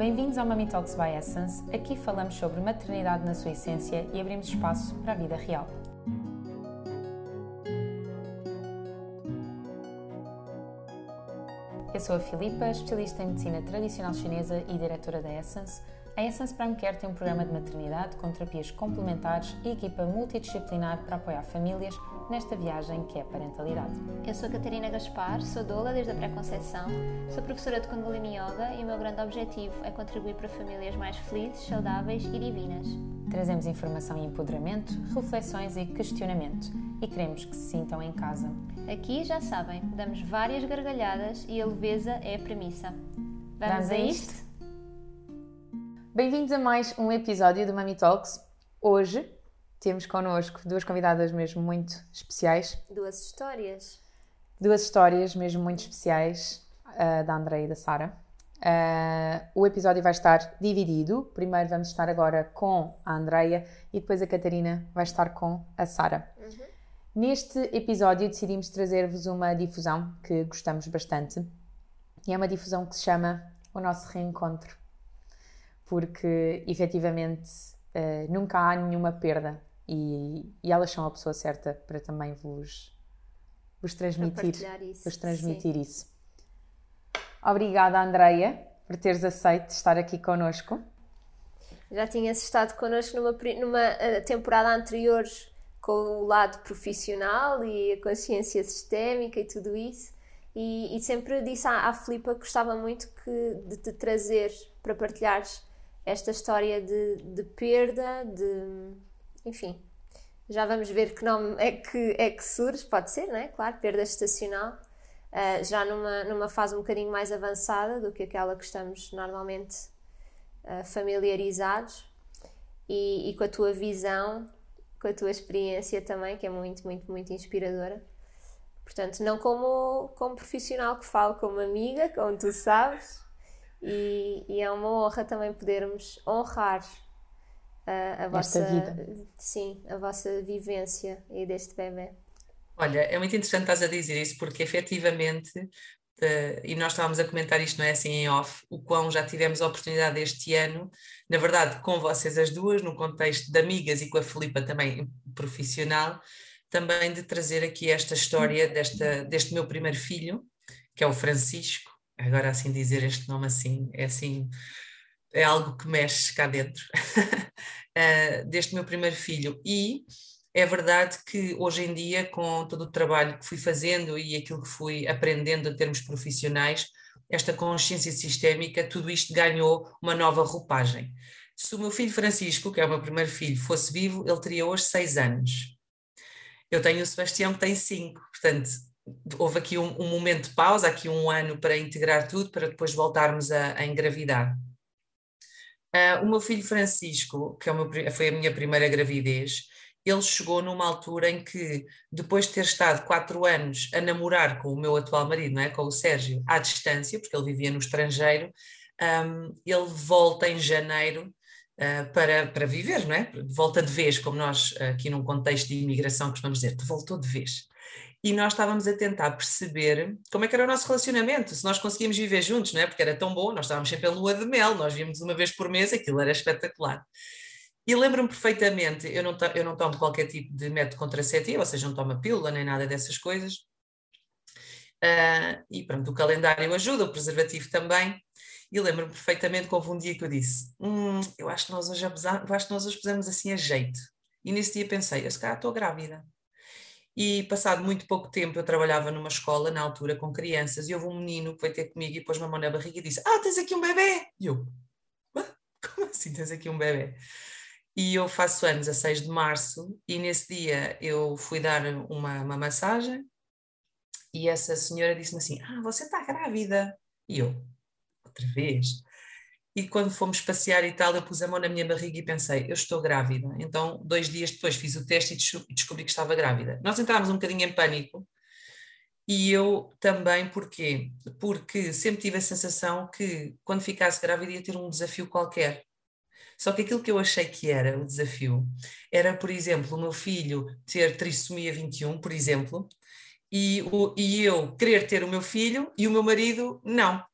Bem-vindos ao Mami Talks by Essence. Aqui falamos sobre maternidade na sua essência e abrimos espaço para a vida real. Eu sou a Filipa, especialista em medicina tradicional chinesa e diretora da Essence. A Essence Prime Care tem um programa de maternidade com terapias complementares e equipa multidisciplinar para apoiar famílias nesta viagem que é parentalidade. Eu sou Catarina Gaspar, sou doula desde a pré-conceição, sou professora de Kundalini Yoga e o meu grande objetivo é contribuir para famílias mais felizes, saudáveis e divinas. Trazemos informação e empoderamento, reflexões e questionamento e queremos que se sintam em casa. Aqui, já sabem, damos várias gargalhadas e a leveza é a premissa. Vamos, Vamos a isto? Bem-vindos a mais um episódio do Mami Talks. Hoje temos connosco duas convidadas mesmo muito especiais, Duas histórias. duas histórias mesmo muito especiais ah, da Andrea e da Sara. Ah, o episódio vai estar dividido. Primeiro vamos estar agora com a Andreia e depois a Catarina vai estar com a Sara. Neste episódio decidimos trazer-vos uma difusão que gostamos bastante e é uma difusão que se chama O Nosso Reencontro, porque efetivamente eh, nunca há nenhuma perda e, e elas são a pessoa certa para também vos, vos transmitir, isso, vos transmitir isso. Obrigada, Andreia, por teres aceito estar aqui connosco. Já tinhas estado connosco numa, numa eh, temporada anterior com o lado profissional e a consciência sistémica e tudo isso. E, e sempre disse à, à Filipa que gostava muito que, de te trazer para partilhares esta história de, de perda, de. Enfim, já vamos ver que nome é que, é que surge, pode ser, não é? Claro, perda estacional. eh, já numa, numa fase um bocadinho mais avançada do que aquela que estamos normalmente uh, familiarizados e, e com a tua visão, com a tua experiência também, que é muito, muito, muito inspiradora. Portanto, não como, como profissional que falo, como amiga, como tu sabes, e, e é uma honra também podermos honrar uh, a vossa vida. sim, a vossa vivência aí deste bebê. Olha, é muito interessante estás a dizer isso, porque efetivamente, e nós estávamos a comentar isto, não é assim em off, o quão já tivemos a oportunidade este ano, na verdade, com vocês as duas, no contexto de amigas e com a Filipa também profissional, também de trazer aqui esta história desta, deste meu primeiro filho, que é o Francisco, agora assim dizer este nome assim, é assim, é algo que mexe cá dentro, Eh, deste meu primeiro filho, e é verdade que hoje em dia, com todo o trabalho que fui fazendo e aquilo que fui aprendendo em termos profissionais, esta consciência sistémica, tudo isto ganhou uma nova roupagem. Se o meu filho Francisco, que é o meu primeiro filho, fosse vivo, ele teria hoje seis anos. Eu tenho o Sebastião que tem cinco, portanto, houve aqui um, um momento de pausa, aqui um ano para integrar tudo, para depois voltarmos a, a engravidar. Ah, o meu filho Francisco, que é meu foi a minha primeira gravidez, ele chegou numa altura em que, depois de ter estado quatro anos a namorar com o meu atual marido, não é? com o Sérgio, à distância, porque ele vivia no estrangeiro, ahm, ele volta em janeiro ah, para, para viver, não é? Volta de vez, como nós aqui num contexto de imigração costumamos dizer, voltou de vez. E nós estávamos a tentar perceber como é que era o nosso relacionamento, se nós conseguíamos viver juntos, não é? Porque era tão bom, nós estávamos sempre a lua de mel, nós víamos uma vez por mês, aquilo era espetacular. E lembro-me perfeitamente, eu não, eu não tomo qualquer tipo de método contraceptivo, ou seja, não tomo pílula nem nada dessas coisas. Ah, e pronto, o calendário ajuda, o preservativo também. E lembro-me perfeitamente que houve um dia que eu disse: "Hum, eu acho que nós hoje abusa- eu acho que nós hoje pusemos assim a jeito. E nesse dia pensei, eu se calhar estou grávida. E passado muito pouco tempo eu trabalhava numa escola, na altura, com crianças, e houve um menino que veio ter comigo e pôs-me a mão na barriga e disse: Ah, tens aqui um bebê! E eu, "Hã? como assim tens aqui um bebê? E eu faço anos a 6 de março, e nesse dia eu fui dar uma, uma massagem, e essa senhora disse-me assim: Ah, você está grávida? E eu, outra vez. E quando fomos passear e tal, eu pus a mão na minha barriga e pensei, eu estou grávida. Então, dois dias depois fiz o teste e desco- descobri que estava grávida. Nós entrámos um bocadinho em pânico e eu também, porquê? Porque sempre tive a sensação que quando ficasse grávida ia ter um desafio qualquer. Só que aquilo que eu achei que era o desafio era, por exemplo, o meu filho ter trissomia 21, por exemplo, e, o, e eu querer ter o meu filho e o meu marido não.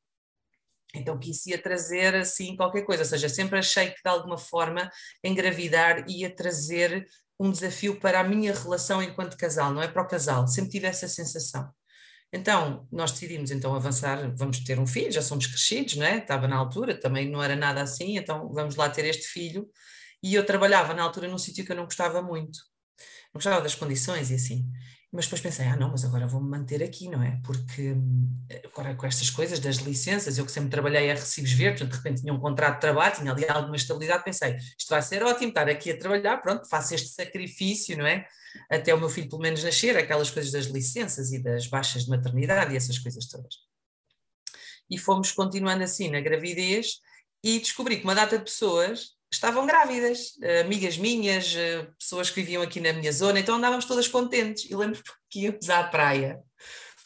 Então quis ia trazer assim qualquer coisa, ou seja, sempre achei que de alguma forma engravidar ia trazer um desafio para a minha relação enquanto casal, não é para o casal, sempre tive essa sensação. Então, nós decidimos então avançar, vamos ter um filho, já somos crescidos, não é? Estava na altura, também não era nada assim, então vamos lá ter este filho. E eu trabalhava na altura num sítio que eu não gostava muito, não gostava das condições e assim. Mas depois pensei, ah não, mas agora vou-me manter aqui, não é? Porque hum, agora com estas coisas das licenças, eu que sempre trabalhei a recibos verdes, de repente tinha um contrato de trabalho, tinha ali alguma estabilidade, pensei, isto vai ser ótimo, estar aqui a trabalhar, pronto, faço este sacrifício, não é? Até o meu filho pelo menos nascer, aquelas coisas das licenças e das baixas de maternidade e essas coisas todas. E fomos continuando assim na gravidez e descobri que uma data de pessoas estavam grávidas, eh, amigas minhas, eh, pessoas que viviam aqui na minha zona, então andávamos todas contentes. E lembro que íamos à praia,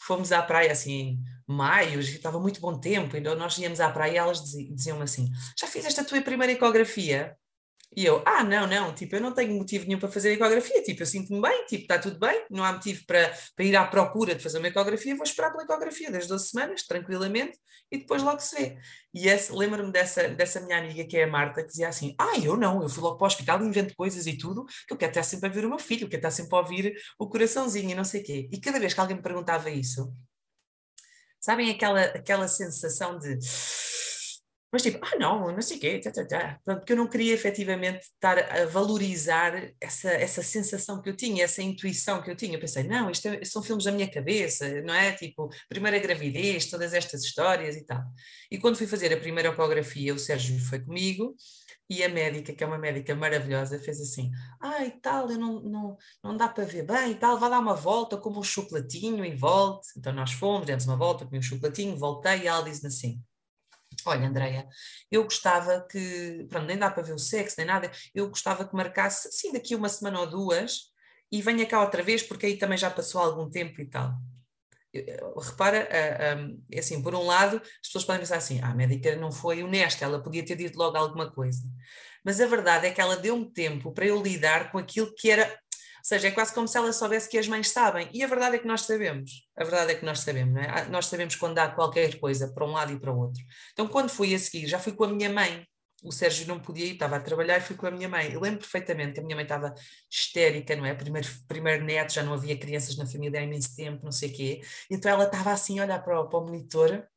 fomos à praia assim, maio, estava muito bom tempo, então nós íamos à praia e elas diziam assim: Já fizeste a tua primeira ecografia? E eu, ah, não, não, tipo, eu não tenho motivo nenhum para fazer ecografia, tipo, eu sinto-me bem, tipo, está tudo bem, não há motivo para, para ir à procura de fazer uma ecografia, vou esperar pela ecografia das 12 semanas, tranquilamente, e depois logo se vê. E lembro-me dessa, dessa minha amiga que é a Marta, que dizia assim, ah, eu não, eu fui logo para o hospital invento coisas e tudo, que eu quero estar sempre a ver o meu filho, quero estar sempre a ouvir o coraçãozinho e não sei o quê. E cada vez que alguém me perguntava isso, sabem aquela, aquela sensação de mas tipo, ah não, não sei o quê, tá, tá, tá. porque eu não queria efetivamente estar a valorizar essa, essa sensação que eu tinha, essa intuição que eu tinha. Eu pensei, não, isto é, são filmes da minha cabeça, não é? Tipo, primeira gravidez, todas estas histórias e tal. E quando fui fazer a primeira ecografia, o Sérgio foi comigo e a médica, que é uma médica maravilhosa, fez assim: ah, tal, eu não, não, não dá para ver bem e tal, vá dar uma volta, como um chocolatinho e volte. Então nós fomos, demos uma volta, comi um chocolatinho, voltei e ela disse assim Olha, Andreia, eu gostava que, pronto, nem dá para ver o sexo, nem nada, eu gostava que marcasse, sim, daqui uma semana ou duas, e venha cá outra vez, porque aí também já passou algum tempo e tal. Repara, é assim, por um lado, as pessoas podem pensar assim, ah, a médica não foi honesta, ela podia ter dito logo alguma coisa. Mas a verdade é que ela deu-me tempo para eu lidar com aquilo que era seja, é quase como se ela soubesse que as mães sabem. E a verdade é que nós sabemos. A verdade é que nós sabemos, não é? Ah, nós sabemos quando há qualquer coisa para um lado e para o outro. Então, quando fui a seguir, já fui com a minha mãe. O Sérgio não podia ir, estava a trabalhar e fui com a minha mãe. Eu lembro perfeitamente que a minha mãe estava histérica, não é? Primeiro, primeiro neto, já não havia crianças na família há imenso tempo, não sei o quê. Então ela estava assim a olhar para o, para o monitor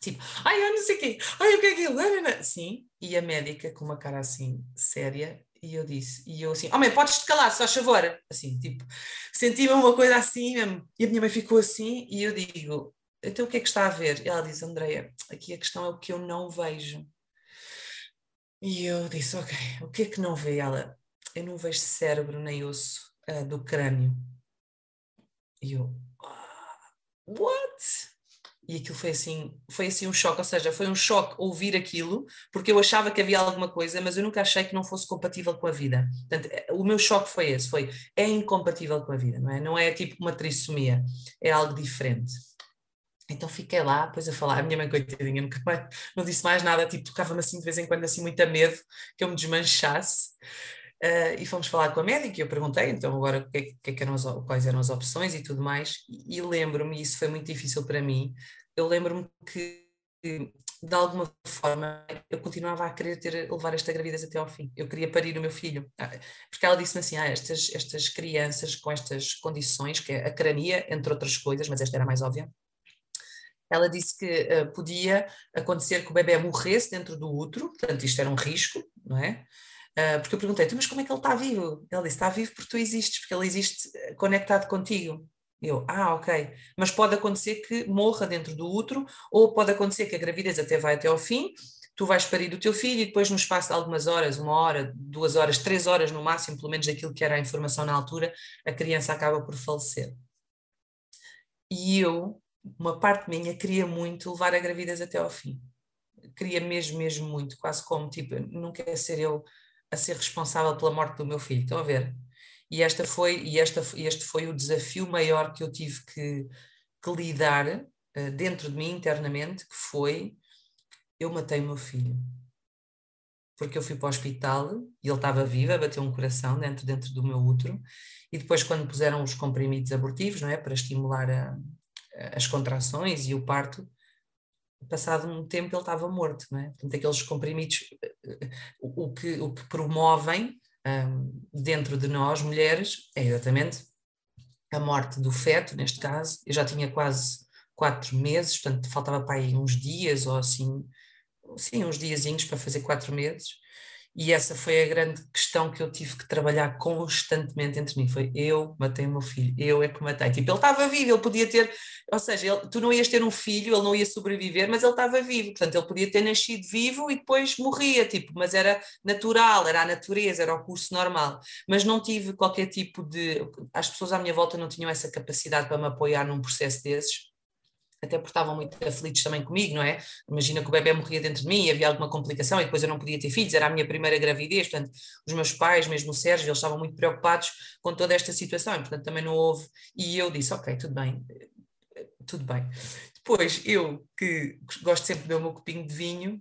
Tipo, ai, eu não sei o quê, ai, o que é aquilo? Sim, e a médica com uma cara assim séria, e eu disse, e eu assim, homem, oh, podes te calar, se faz favor. Assim, tipo, senti-me uma coisa assim mesmo. E a minha mãe ficou assim, e eu digo, então o que é que está a ver? E ela diz, Andreia, aqui a questão é o que eu não vejo. E eu disse, ok, o que é que não vê? Ela, eu não vejo cérebro nem osso uh, do crânio. E eu, uh, what? E aquilo foi assim, foi assim um choque, ou seja, foi um choque ouvir aquilo, porque eu achava que havia alguma coisa, mas eu nunca achei que não fosse compatível com a vida. Portanto, eh, o meu choque foi esse, foi, é incompatível com a vida, não é? Não é tipo uma trissomia, é algo diferente. Então fiquei lá, depois a falar, a minha mãe coitadinha nunca mais, não disse mais nada, tipo tocava-me assim de vez em quando assim muito a medo que eu me desmanchasse. Uh, e fomos falar com a médica e eu perguntei então agora que, é, é que eram as, quais eram as opções e tudo mais e, e lembro-me, isso foi muito difícil para mim, eu lembro-me que de alguma forma eu continuava a querer ter, levar esta gravidez até ao fim. Eu queria parir o meu filho. Ah, porque ela disse-me assim: ah, estas, estas crianças com estas condições, que é a crania, entre outras coisas, mas esta era mais óbvia. Ela disse que uh, podia acontecer que o bebê morresse dentro do útero, portanto, isto era um risco, não é? Uh, porque eu perguntei, mas como é que ele está vivo? Ele disse: está vivo porque tu existes, porque ele existe conectado contigo. Eu, ah, ok. Mas pode acontecer que morra dentro do útero, ou pode acontecer que a gravidez até vai até ao fim, tu vais parir o teu filho e depois, no espaço de algumas horas, uma hora, duas horas, três horas no máximo, pelo menos daquilo que era a informação na altura, a criança acaba por falecer. E eu, uma parte minha, queria muito levar a gravidez até ao fim. Queria mesmo, mesmo muito, quase como, tipo, não quer ser eu a ser responsável pela morte do meu filho. Estão a ver? E, esta foi, e esta, este foi o desafio maior que eu tive que, que lidar uh, dentro de mim internamente, que foi eu matei o meu filho. Porque eu fui para o hospital e ele estava vivo, bateu um coração dentro, dentro do meu útero, e depois quando puseram os comprimidos abortivos, não é, para estimular a, as contrações e o parto, passado um tempo ele estava morto, não é? Portanto, aqueles comprimidos, o que, o que promovem dentro de nós, mulheres, é exatamente a morte do feto, neste caso, eu já tinha quase quatro meses, portanto faltava para aí uns dias ou assim, sim, uns diazinhos para fazer quatro meses, e essa foi a grande questão que eu tive que trabalhar constantemente entre mim. Foi eu matei o meu filho, eu é que matei. Tipo, ele estava vivo, ele podia ter, ou seja, ele, tu não ias ter um filho, ele não ia sobreviver, mas ele estava vivo. Portanto, ele podia ter nascido vivo e depois morria, tipo, mas era natural, era a natureza, era o curso normal. Mas não tive qualquer tipo de. As pessoas à minha volta não tinham essa capacidade para me apoiar num processo desses até porque estavam muito aflitos também comigo, não é? Imagina que o bebê morria dentro de mim e havia alguma complicação e depois eu não podia ter filhos, era a minha primeira gravidez, portanto, os meus pais, mesmo o Sérgio, eles estavam muito preocupados com toda esta situação e, portanto, também não houve. E eu disse: Ok, tudo bem, tudo bem. Depois, eu que gosto sempre de beber o meu copinho de vinho,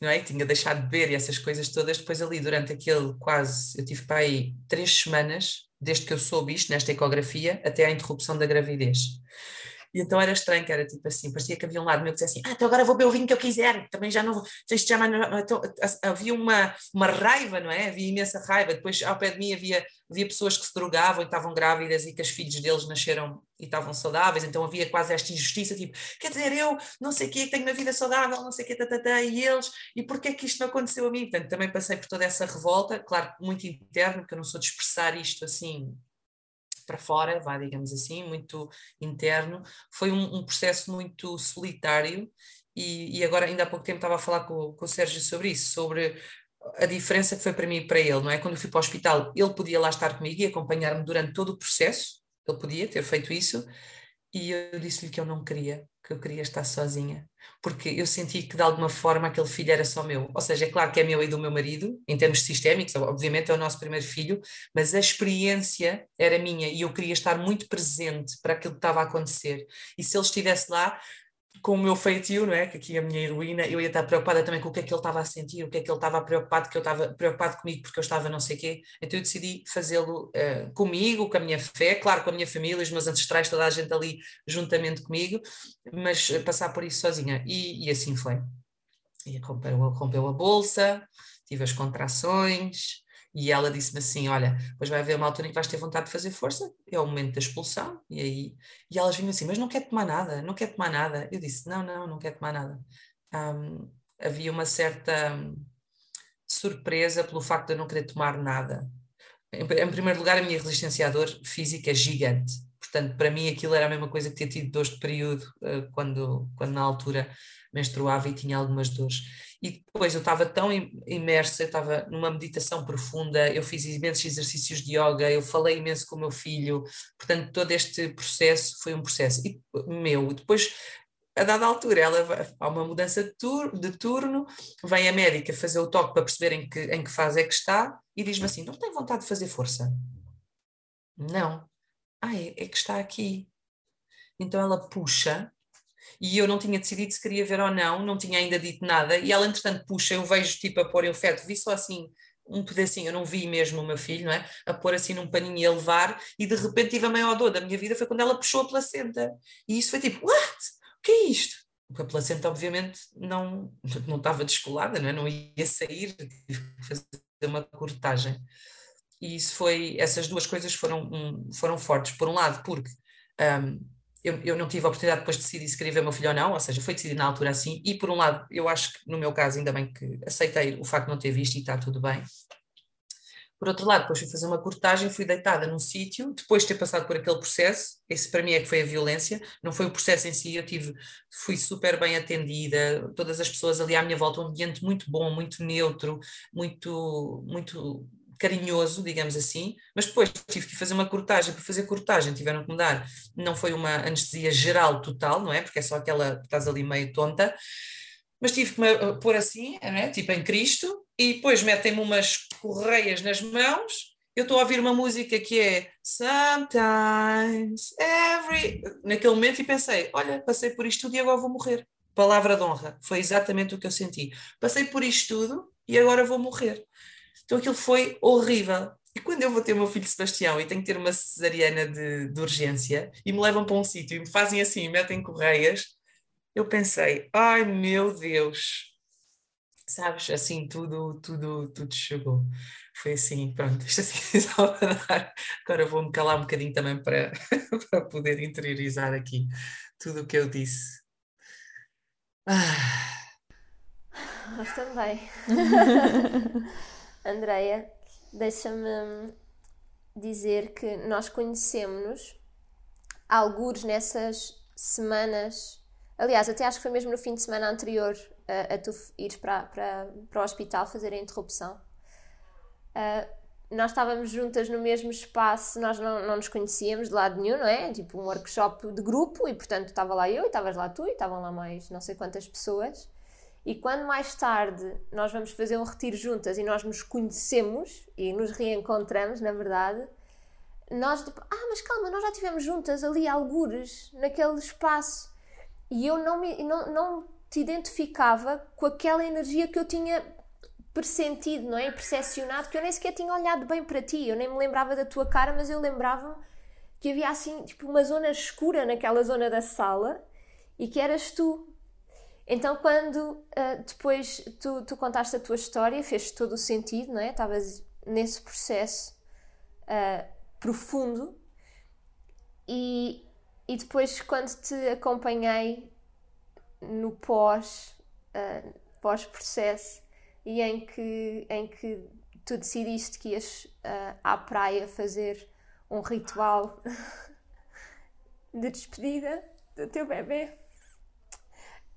não é? Tinha deixado de beber e essas coisas todas, depois ali durante aquele quase, eu tive para aí três semanas, desde que eu soube isto, nesta ecografia, até à interrupção da gravidez. E então era estranho, que era tipo assim, parecia que havia um lado meu que dizia assim, ah, então agora vou beber o vinho que eu quiser, também já não vou, isto já não, então, havia uma, uma raiva, não é? Havia imensa raiva, depois ao pé de mim havia, havia pessoas que se drogavam e estavam grávidas e que os filhos deles nasceram e estavam saudáveis, então havia quase esta injustiça, tipo, quer dizer, eu não sei o que, tenho uma vida saudável, não sei o que, tatatá, e eles, e porquê que isto não aconteceu a mim? Portanto, também passei por toda essa revolta, claro, muito interno, porque eu não sou de expressar isto assim para fora, vá, digamos assim, muito interno. Foi um, um processo muito solitário e, e, agora, ainda há pouco tempo, estava a falar com, com o Sérgio sobre isso, sobre a diferença que foi para mim e para ele, não é? Quando eu fui para o hospital, ele podia lá estar comigo e acompanhar-me durante todo o processo, ele podia ter feito isso, e eu disse-lhe que eu não queria, que eu queria estar sozinha, porque eu senti que de alguma forma aquele filho era só meu. Ou seja, é claro que é meu e do meu marido, em termos sistémicos, obviamente é o nosso primeiro filho, mas a experiência era minha e eu queria estar muito presente para aquilo que estava a acontecer. E se ele estivesse lá, com o meu feitio, não é? Que aqui a minha heroína, eu ia estar preocupada também com o que é que ele estava a sentir, o que é que ele estava preocupado, que eu estava preocupado comigo porque eu estava não sei o quê. Então eu decidi fazê-lo uh, comigo, com a minha fé, claro, com a minha família, os meus ancestrais, toda a gente ali juntamente comigo, mas uh, passar por isso sozinha. E, e assim foi. E rompeu, rompeu a bolsa, tive as contrações, e ela disse-me assim: Olha, depois vai haver uma altura em que vais ter vontade de fazer força, é o momento da expulsão. E aí e elas vinham assim: Mas não quer tomar nada, não quer tomar nada. Eu disse: Não, não, não quer tomar nada. Um, havia uma certa surpresa pelo facto de eu não querer tomar nada. Em, em primeiro lugar, a minha resistência à dor física é gigante. Portanto, para mim aquilo era a mesma coisa que ter tido dores de período uh, quando, quando na altura menstruava e tinha algumas dores e depois eu estava tão imersa, eu estava numa meditação profunda, eu fiz imensos exercícios de yoga, eu falei imenso com o meu filho, portanto todo este processo foi um processo e, meu, depois a dada altura ela, há uma mudança de, de turno, vem a médica fazer o toque para perceber em que, em que fase é que está e diz-me assim, não tem vontade de fazer força? Não. Ah, é, é que está aqui. Então ela puxa e eu não tinha decidido se queria ver ou não, não tinha ainda dito nada, e ela entretanto puxa, eu vejo tipo a pôr o feto, vi só assim um pedacinho, eu não vi mesmo o meu filho, não é? A pôr assim num paninho e a levar, e de repente tive a maior dor da minha vida, foi quando ela puxou a placenta, e isso foi tipo, what? O que é isto? Porque a placenta obviamente não, não estava descolada, não, é? não ia sair, tive que fazer uma cortagem. E isso foi, essas duas coisas foram, foram fortes, por um lado porque um, eu, eu não tive a oportunidade depois de decidir se queria ver o meu filho ou não, ou seja, foi decidido na altura assim, e por um lado, eu acho que no meu caso, ainda bem que aceitei o facto de não ter visto e está tudo bem. Por outro lado, depois fui fazer uma cortagem, fui deitada num sítio, depois de ter passado por aquele processo, esse para mim é que foi a violência, não foi o processo em si, eu tive, fui super bem atendida, todas as pessoas ali à minha volta, um ambiente muito bom, muito neutro, muito, muito carinhoso, digamos assim, mas depois tive que fazer uma cortagem, para fazer cortagem tiveram que me dar, não foi uma anestesia geral total, não é? Porque é só aquela, estás ali meio tonta, mas tive que me eh, pôr assim, não é? tipo em Cristo, e depois metem-me umas correias nas mãos, eu estou a ouvir uma música que é Sometimes, Every, naquele momento e pensei, olha, passei por isto tudo e agora vou morrer. Palavra de honra, foi exatamente o que eu senti. Passei por isto tudo e agora vou morrer. Então aquilo foi horrível. E quando eu vou ter o meu filho Sebastião e tenho que ter uma cesariana de, de urgência e me levam para um sítio e me fazem assim, metem correias, eu pensei, ai meu Deus, sabes, assim tudo, tudo, tudo chegou. Foi assim, pronto, isto assim só para dar. Agora vou-me calar um bocadinho também para, para poder interiorizar aqui tudo o que eu disse. Ah. Nós também. Andreia, deixa-me dizer que nós conhecemos alguns nessas semanas. Aliás, até acho que foi mesmo no fim de semana anterior a, a tu ires para, para, para o hospital fazer a interrupção. Uh, nós estávamos juntas no mesmo espaço, nós não, não nos conhecíamos de lado nenhum, não é? Tipo um workshop de grupo e, portanto, estava lá eu e estavas lá tu e estavam lá mais não sei quantas pessoas. E quando mais tarde nós vamos fazer um retiro juntas e nós nos conhecemos e nos reencontramos, na verdade, nós tipo, ah, mas calma, nós já estivemos juntas ali algures, naquele espaço. E eu não, me, não, não te identificava com aquela energia que eu tinha pressentido, não é? Percepcionado, que eu nem sequer tinha olhado bem para ti. Eu nem me lembrava da tua cara, mas eu lembrava que havia assim, tipo, uma zona escura naquela zona da sala e que eras tu. Então, quando uh, depois tu, tu, contaste a tua história, fez todo o sentido, não é? Estavas nesse processo uh, profundo e, e depois, quando te acompanhei no pós, uh, pós-processo e em que, em que tu decidiste que ias à praia fazer um ritual de despedida do teu bebê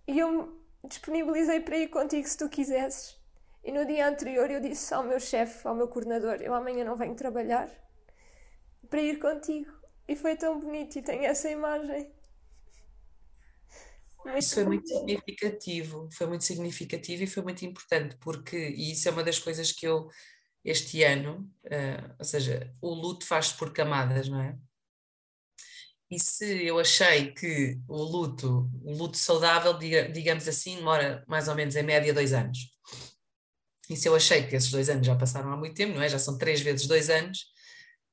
e eu me disponibilizei para ir contigo se tu quisesses. E no dia anterior eu disse ao meu chefe, ao meu coordenador, eu amanhã não venho trabalhar para ir contigo. E foi tão bonito e tenho essa imagem. Muito isso foi muito significativo, foi muito significativo e foi muito importante, porque, e isso é uma das coisas que eu, este ano, uh, ou seja, o luto faz-se por camadas, não é? E se eu achei que o luto, o luto saudável, digamos assim, demora mais ou menos em média dois anos. E se eu achei que esses dois anos já passaram há muito tempo, não é? Já são três vezes dois anos.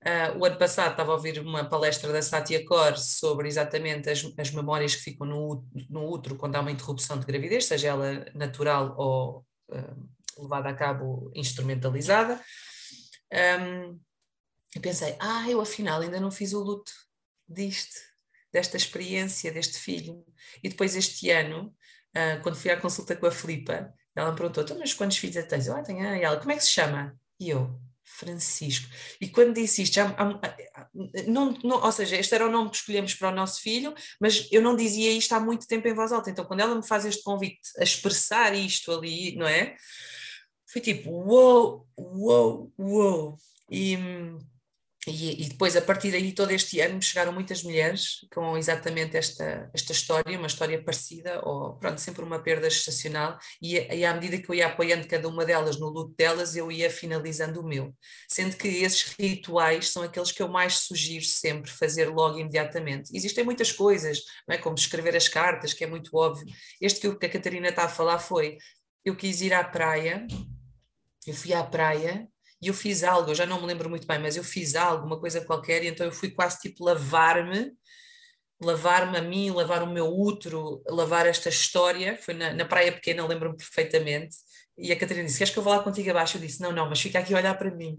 Uh, o ano passado estava a ouvir uma palestra da Satya Kor sobre exatamente as, as memórias que ficam no, no útero quando há uma interrupção de gravidez, seja ela natural ou uh, levada a cabo instrumentalizada. Um, e pensei, ah, eu afinal ainda não fiz o luto disto, desta experiência, deste filho. E depois este ano, uh, quando fui à consulta com a Filipa, ela me perguntou, então, mas quantos filhos tens? Eu, ah, tenho, ela, como é que se chama? E eu, Francisco. E quando disse isto, já, não, não, ou seja, este era o nome que escolhemos para o nosso filho, mas eu não dizia isto há muito tempo em voz alta. Então, quando ela me faz este convite a expressar isto ali, não é? Foi tipo, uou, uou, uou. E, e, e, depois, a partir daí, todo este ano, me chegaram muitas mulheres com exatamente esta, esta história, uma história parecida, ou pronto, sempre uma perda estacional, e, e à medida que eu ia apoiando cada uma delas no luto delas, eu ia finalizando o meu. Sendo que esses rituais são aqueles que eu mais sugiro sempre fazer logo imediatamente. Existem muitas coisas, não é? como escrever as cartas, que é muito óbvio. Este que a Catarina está a falar foi: eu quis ir à praia, eu fui à praia e eu fiz algo, eu já não me lembro muito bem, mas eu fiz algo, uma coisa qualquer, e então eu fui quase tipo lavar-me, lavar-me a mim, lavar o meu útero, lavar esta história, foi na, na praia pequena, lembro-me perfeitamente, e a Catarina disse, queres que eu vá lá contigo abaixo? Eu disse, não, não, mas fica aqui a olhar para mim,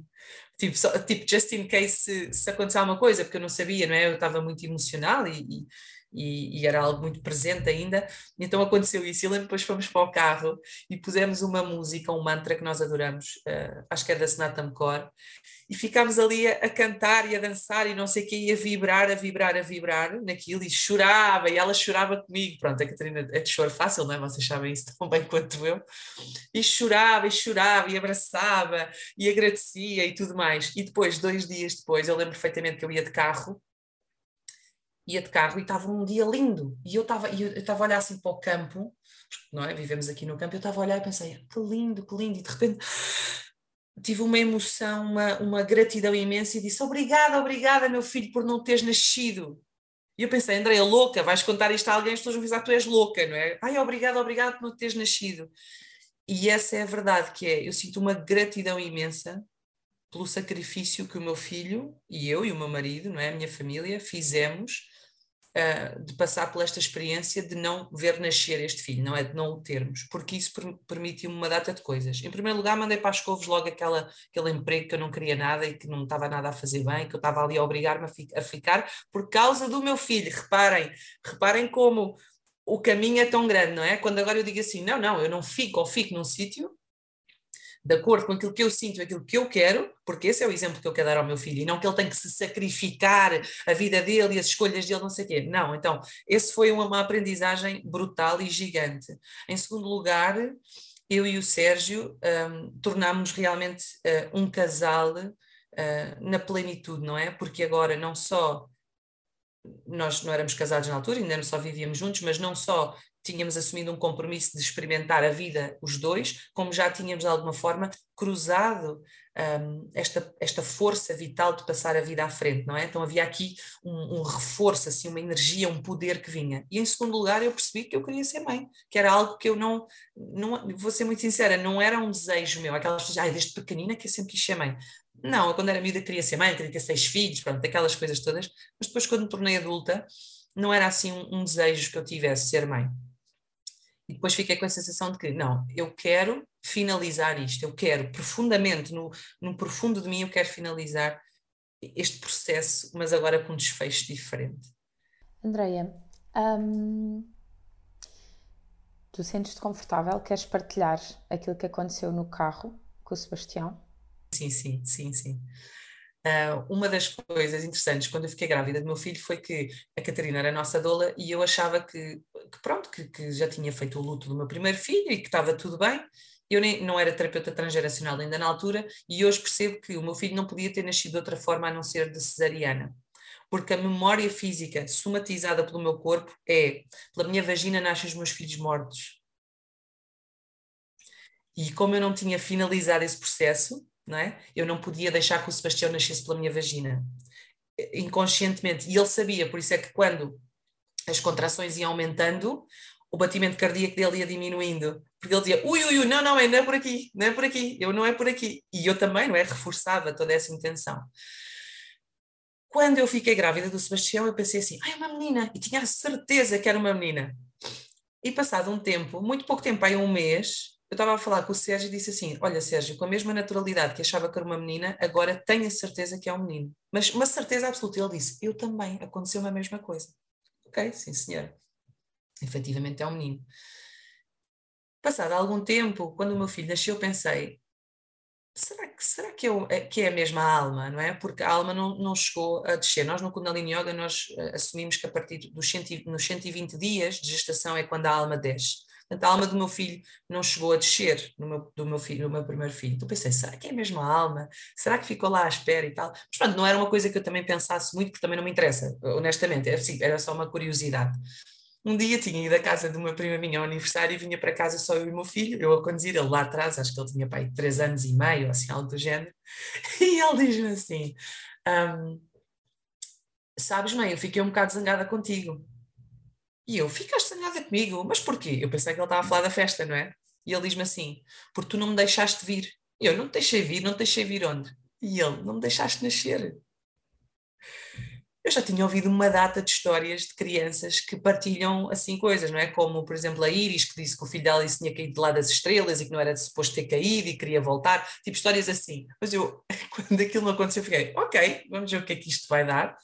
tipo, só, tipo just in case se, se acontecer alguma coisa, porque eu não sabia, não é, eu estava muito emocional e, e e, e, era algo muito presente ainda. Então aconteceu isso. E lembro depois fomos para o carro e pusemos uma música, um mantra que nós adoramos, uh, acho que é da Senatam Kaur, e ficámos ali a, a, cantar e a dançar e não sei o que, e a vibrar, a vibrar, a vibrar naquilo, e chorava, e ela chorava comigo. Pronto, a Catarina é de choro fácil, não é? Vocês sabem isso tão bem quanto eu. E chorava, e chorava, e abraçava, e agradecia e tudo mais. E depois, dois dias depois, eu lembro perfeitamente que eu ia de carro ia de carro e estava um dia lindo. E eu estava eu estava a olhar assim para o campo, não é? Vivemos aqui no campo, eu estava a olhar e pensei, que lindo, que lindo, e de repente tive uma emoção, uma, uma gratidão imensa e disse, obrigada, obrigada meu filho por não teres nascido. E eu pensei, Andréia, louca, vais contar isto a alguém, as pessoas vão dizer, tu és louca, não é? Ai, obrigada, obrigada por não teres nascido. E essa é a verdade, que é, eu sinto uma gratidão imensa pelo sacrifício que o meu filho e eu e o meu marido, não é, a minha família, fizemos uh, de passar por esta experiência de não ver nascer este filho, não é de não o termos, porque isso per permitiu-me uma data de coisas. Em primeiro lugar, mandei para as couves logo aquela, aquele emprego que eu não queria nada e que não estava nada a fazer bem, que eu estava ali a obrigar-me a, fi a ficar por causa do meu filho. Reparem, reparem como o caminho é tão grande, não é? Quando agora eu digo assim, não, não, eu não fico ou fico num sítio de acordo com aquilo que eu sinto, aquilo que eu quero, porque esse é o exemplo que eu quero dar ao meu filho, e não que ele tem que se sacrificar a vida dele e as escolhas dele, não sei o quê. Não, então, esse foi uma, uma aprendizagem brutal e gigante. Em segundo lugar, eu e o Sérgio um, tornámos realmente uh, um casal uh, na plenitude, não é? Porque agora não só nós não éramos casados na altura, ainda só vivíamos juntos, mas não só tínhamos assumido um compromisso de experimentar a vida os dois, como já tínhamos de alguma forma cruzado um, esta, esta força vital de passar a vida à frente, não é? Então havia aqui um, um, reforço, assim, uma energia, um poder que vinha. E em segundo lugar eu percebi que eu queria ser mãe, que era algo que eu não, não vou ser muito sincera, não era um desejo meu, aquelas pessoas, ai, desde pequenina que eu sempre quis ser mãe. Não, eu quando era miúda queria ser mãe, queria ter seis filhos, pronto, aquelas coisas todas, mas depois quando me tornei adulta, não era assim um, um desejo que eu tivesse ser mãe. E depois fiquei com a sensação de que, não, eu quero finalizar isto, eu quero profundamente, no, no profundo de mim, eu quero finalizar este processo, mas agora com um desfecho diferente. Andreia, hum, tu sentes-te confortável? Queres partilhar aquilo que aconteceu no carro com o Sebastião? Sim, sim, sim, sim. Uh, uma das coisas interessantes quando eu fiquei grávida do meu filho foi que a Catarina era a nossa doula e eu achava que, que pronto, que, que, já tinha feito o luto do meu primeiro filho e que estava tudo bem. Eu nem, não era terapeuta transgeracional ainda na altura e hoje percebo que o meu filho não podia ter nascido de outra forma a não ser de cesariana. Porque a memória física somatizada pelo meu corpo é: pela minha vagina nascem os meus filhos mortos. E como eu não tinha finalizado esse processo, não é? Eu não podia deixar que o Sebastião nascesse pela minha vagina, inconscientemente. E ele sabia, por isso é que quando as contrações iam aumentando, o batimento cardíaco dele ia diminuindo. Porque ele dizia, ui, ui, ui, não, não, é, não é por aqui, não é por aqui, eu não é por aqui. E eu também, não é? Reforçava toda essa intenção. Quando eu fiquei grávida do Sebastião, eu pensei assim, ai, é uma menina, e tinha a certeza que era uma menina. E passado um tempo, muito pouco tempo, aí um mês, eu estava a falar com o Sérgio e disse assim: Olha, Sérgio, com a mesma naturalidade que achava que era uma menina, agora tenho a certeza que é um menino. Mas uma certeza absoluta. Ele disse: Eu também, aconteceu a mesma coisa. Ok, sim, senhora. Efetivamente é um menino. Passado algum tempo, quando o meu filho nasceu, pensei: será que, será que, eu, é, que é a mesma alma, não é? Porque a alma não, não chegou a descer. Nós no Kundalini Yoga nós uh, assumimos que a partir dos 100, nos 120 dias de gestação é quando a alma desce. Portanto, a alma do meu filho não chegou a descer no meu, do meu filho, no meu primeiro filho. Então pensei, será que é a mesma alma? Será que ficou lá à espera e tal? Mas pronto, não era uma coisa que eu também pensasse muito, porque também não me interessa, honestamente, era, era só uma curiosidade. Um dia tinha ido à casa de uma prima minha ao aniversário e vinha para casa só eu e o meu filho, eu a conduzir, ele lá atrás, acho que ele tinha pai três anos e meio, assim, algo do género, e ele diz-me assim: um, Sabes, mãe, eu fiquei um bocado zangada contigo. E eu, ficaste zangada comigo? Mas porquê? Eu pensei que ele estava a falar da festa, não é? E ele diz-me assim, porque tu não me deixaste vir. E eu, não te deixei vir, não te deixei vir onde? E ele, não me deixaste nascer. Eu já tinha ouvido uma data de histórias de crianças que partilham assim coisas, não é? Como, por exemplo, a Iris, que disse que o filho dela tinha caído de lá das estrelas e que não era suposto ter caído e queria voltar, tipo histórias assim. Mas eu, quando aquilo não aconteceu, fiquei, ok, vamos ver o que é que isto vai dar.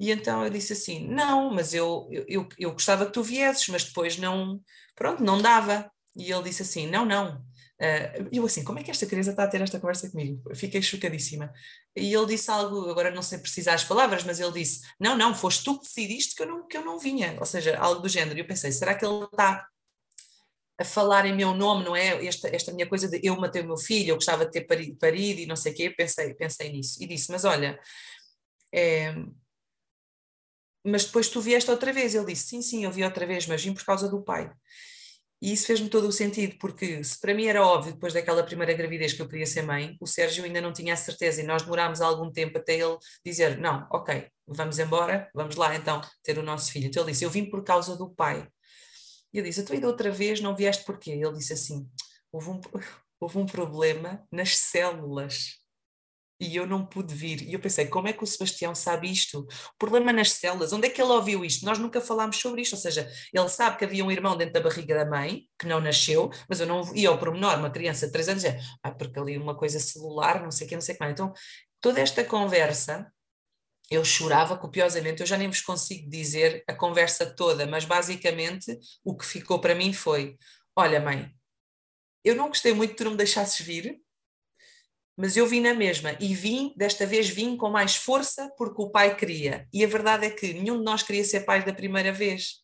E então eu disse assim: não, mas eu, eu, eu gostava que tu viesses, mas depois não, pronto, não dava. E ele disse assim: não, não. Uh, eu assim, como é que esta criança está a ter esta conversa comigo? Fiquei chocadíssima. E ele disse algo, agora não sei precisar as palavras, mas ele disse: Não, não, foste tu que decidiste que eu não, que eu não vinha. Ou seja, algo do género. E eu pensei: será que ele está a falar em meu nome, não é? Esta, esta minha coisa de eu matei o meu filho, eu gostava de ter parido, parido e não sei o quê. Pensei, pensei nisso. E disse: Mas olha, é, mas depois tu vieste outra vez. Ele disse: Sim, sim, eu vi outra vez, mas vim por causa do pai. E isso fez-me todo o sentido, porque se para mim era óbvio, depois daquela primeira gravidez que eu queria ser mãe, o Sérgio ainda não tinha a certeza e nós demorámos algum tempo até ele dizer: Não, ok, vamos embora, vamos lá então ter o nosso filho. Então ele disse: Eu vim por causa do pai. E eu disse: Tu ainda outra vez não vieste porquê? Ele disse assim: Houve um, houve um problema nas células. E eu não pude vir. E eu pensei, como é que o Sebastião sabe isto? O problema nas células, onde é que ele ouviu isto? Nós nunca falámos sobre isto, ou seja, ele sabe que havia um irmão dentro da barriga da mãe, que não nasceu, mas eu não ia ao pormenor, uma criança de 3 anos, é, ah, porque ali uma coisa celular, não sei o que, não sei o que mais. Então, toda esta conversa, eu chorava copiosamente, eu já nem vos consigo dizer a conversa toda, mas basicamente o que ficou para mim foi, olha mãe, eu não gostei muito que tu não me deixasses vir, mas eu vim na mesma e vim, desta vez vim com mais força porque o pai queria. E a verdade é que nenhum de nós queria ser pai da primeira vez.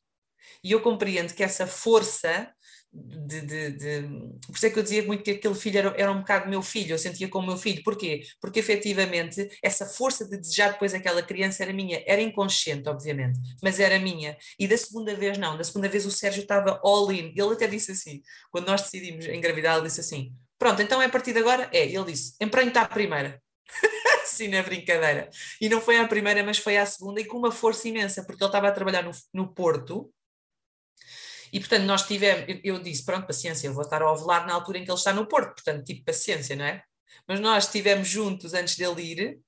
E eu compreendo que essa força de, de, de, Por isso é que eu dizia muito que aquele filho era, era um bocado meu filho, eu sentia como meu filho. Porquê? Porque efetivamente essa força de desejar depois aquela criança era minha, era inconsciente, obviamente, mas era minha. E da segunda vez não, da segunda vez o Sérgio estava all in. Ele até disse assim, quando nós decidimos engravidar, ele disse assim: Pronto, então é a partir de agora? É, ele disse, emprenho está a primeira. Sim, na brincadeira. E não foi a primeira, mas foi a segunda, e com uma força imensa, porque ele estava a trabalhar no, no Porto, e portanto nós tivemos, eu, disse, pronto, paciência, eu vou estar a ovular na altura em que ele está no Porto, portanto, tipo, paciência, não é? Mas nós estivemos juntos antes dele ir,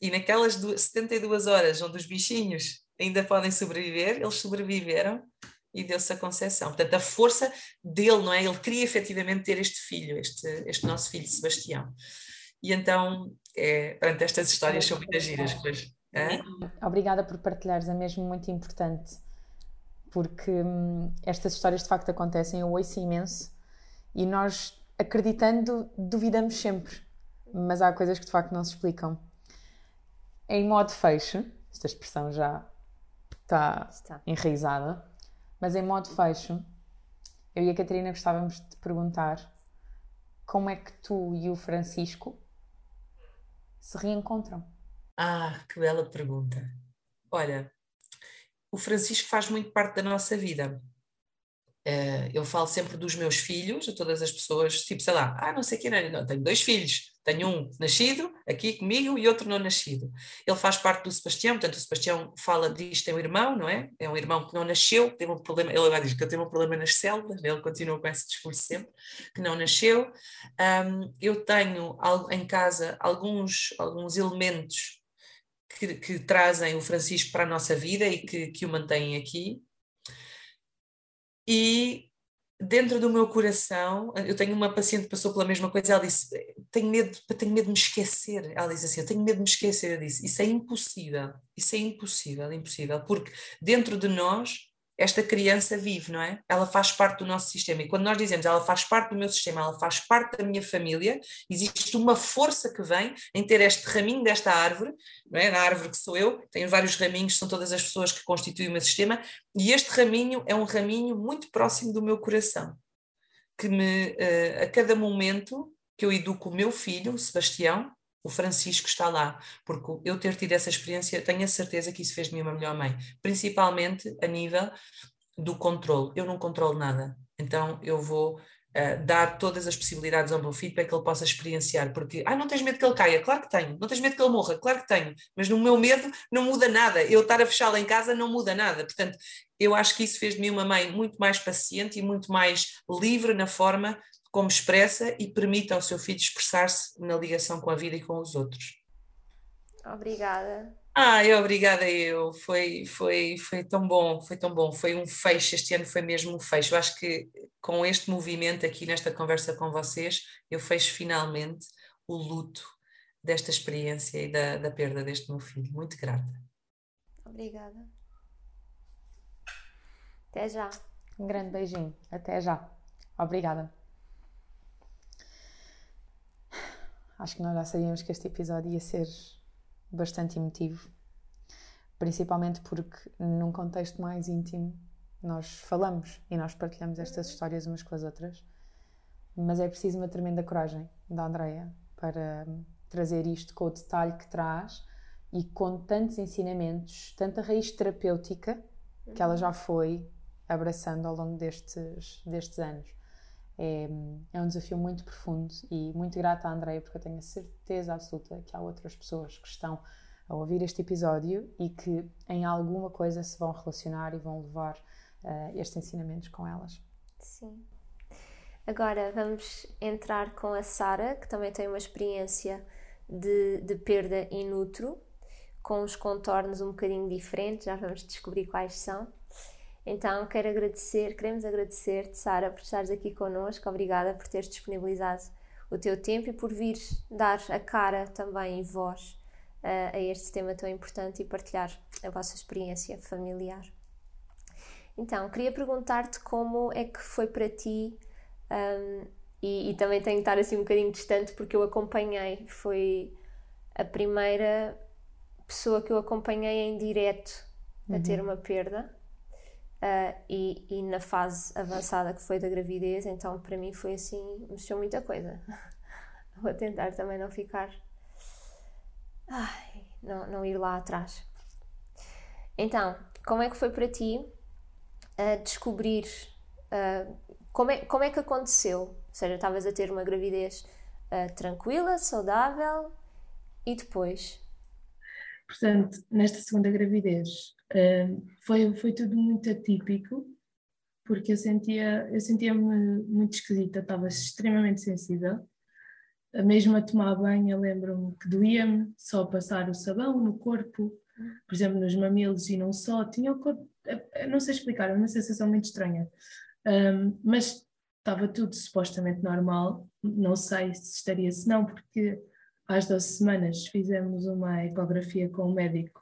e naquelas duas, 72 horas onde os bichinhos ainda podem sobreviver, eles sobreviveram, e deu-se a concepção. Portanto, a força dele, não é? Ele queria efetivamente ter este filho, este, este nosso filho Sebastião. E então, é, perante estas histórias são muitas giras. Pois, Obrigada por partilhares, é mesmo muito importante, porque hum, estas histórias de facto acontecem, eu ouço imenso, e nós, acreditando, duvidamos sempre, mas há coisas que de facto não se explicam. Em modo fecho, esta expressão já está, está. enraizada, mas em modo fecho, eu e a Catarina gostávamos de te perguntar como é que tu e o Francisco se reencontram. Ah, que bela pergunta. Olha, o Francisco faz muito parte da nossa vida. Uh, eu falo sempre dos meus filhos, a todas as pessoas, tipo, sei lá, ah, não sei quem, não, não, tenho dois filhos, tenho um nascido aqui comigo e outro não nascido. Ele faz parte do Sebastião, portanto, o Sebastião fala disto, tem um irmão, não é? É um irmão que não nasceu, teve um problema, ele agora diz que ele um problema nas células, né? ele continua com esse discurso sempre, que não nasceu. Um, eu tenho em casa alguns, alguns elementos que, que, trazem o Francisco para a nossa vida e que, que o mantêm aqui. E dentro do meu coração, eu tenho uma paciente que passou pela mesma coisa, ela disse, tenho medo, tenho medo de me esquecer, ela disse assim, eu tenho medo de me esquecer, eu disse, isso é impossível, isso é impossível, impossível, porque dentro de nós esta criança vive, não é? Ela faz parte do nosso sistema. E quando nós dizemos ela faz parte do meu sistema, ela faz parte da minha família, existe uma força que vem em ter este raminho desta árvore, não é? Na árvore que sou eu, tenho vários raminhos, são todas as pessoas que constituem o meu sistema, e este raminho é um raminho muito próximo do meu coração, que me, uh, a cada momento que eu educo o meu filho, Sebastião, o Francisco está lá, porque eu ter tido essa experiência, tenho a certeza que isso fez de mim uma melhor mãe, principalmente a nível do controle. Eu não controlo nada, então eu vou uh, dar todas as possibilidades ao meu filho para que ele possa experienciar, porque, ah, não tens medo que ele caia? Claro que tenho. Não tens medo que ele morra? Claro que tenho. Mas no meu medo não muda nada. Eu estar a fechá-lo em casa não muda nada. Portanto, eu acho que isso fez de mim uma mãe muito mais paciente e muito mais livre na forma como expressa e permite ao seu filho expressar-se na ligação com a vida e com os outros. Obrigada. Ah, eu obrigada eu. Foi, foi, foi tão bom, foi tão bom. Foi um fecho, este ano foi mesmo um fecho. Eu acho que com este movimento aqui nesta conversa com vocês, eu fecho finalmente o luto desta experiência e da, da perda deste meu filho. Muito grata. Obrigada. Até já. Um grande beijinho. Até já. Obrigada. Acho que nós já sabíamos que este episódio ia ser bastante emotivo, principalmente porque num contexto mais íntimo nós falamos e nós partilhamos estas histórias umas com as outras, mas é preciso uma tremenda coragem da Andrea para trazer isto com o detalhe que traz e com tantos ensinamentos, tanta raiz terapêutica que ela já foi abraçando ao longo destes, destes anos. É, é um desafio muito profundo e muito grata à Andreia, porque eu tenho a certeza absoluta que há outras pessoas que estão a ouvir este episódio e que em alguma coisa se vão relacionar e vão levar uh, estes ensinamentos com elas. Sim. Agora vamos entrar com a Sara, que também tem uma experiência de, de perda in utero, com os contornos um bocadinho diferentes, já vamos descobrir quais são. Então, quero agradecer, queremos agradecer-te, Sara, por estares aqui connosco. Obrigada por teres disponibilizado o teu tempo e por vir dar a cara também e voz uh, a este tema tão importante e partilhar a vossa experiência familiar. Então, queria perguntar-te como é que foi para ti, um, e, e, também tenho que estar assim um bocadinho distante porque eu acompanhei, foi a primeira pessoa que eu acompanhei em direto a ter uhum. uma perda. Uh, e, e, na fase avançada que foi da gravidez, então para mim foi assim, mexeu muita coisa. Vou tentar também não ficar. Ai, não, não ir lá atrás. Então, como é que foi para ti uh, descobrir uh, como, é, como é que aconteceu? Ou seja, estavas a ter uma gravidez tranquila, saudável e depois? Portanto, nesta segunda gravidez, uh, foi, foi tudo muito atípico, porque eu sentia eu sentia-me muito esquisita, estava extremamente sensível. Mesmo a tomar banho, eu lembro-me que doía-me só passar o sabão no corpo, por exemplo, nos mamilos e não só. Tinha o corpo, não sei explicar, é uma sensação muito estranha. Um, mas estava tudo supostamente normal, não sei se estaria, se não, porque às 12 semanas fizemos uma ecografia com um médico,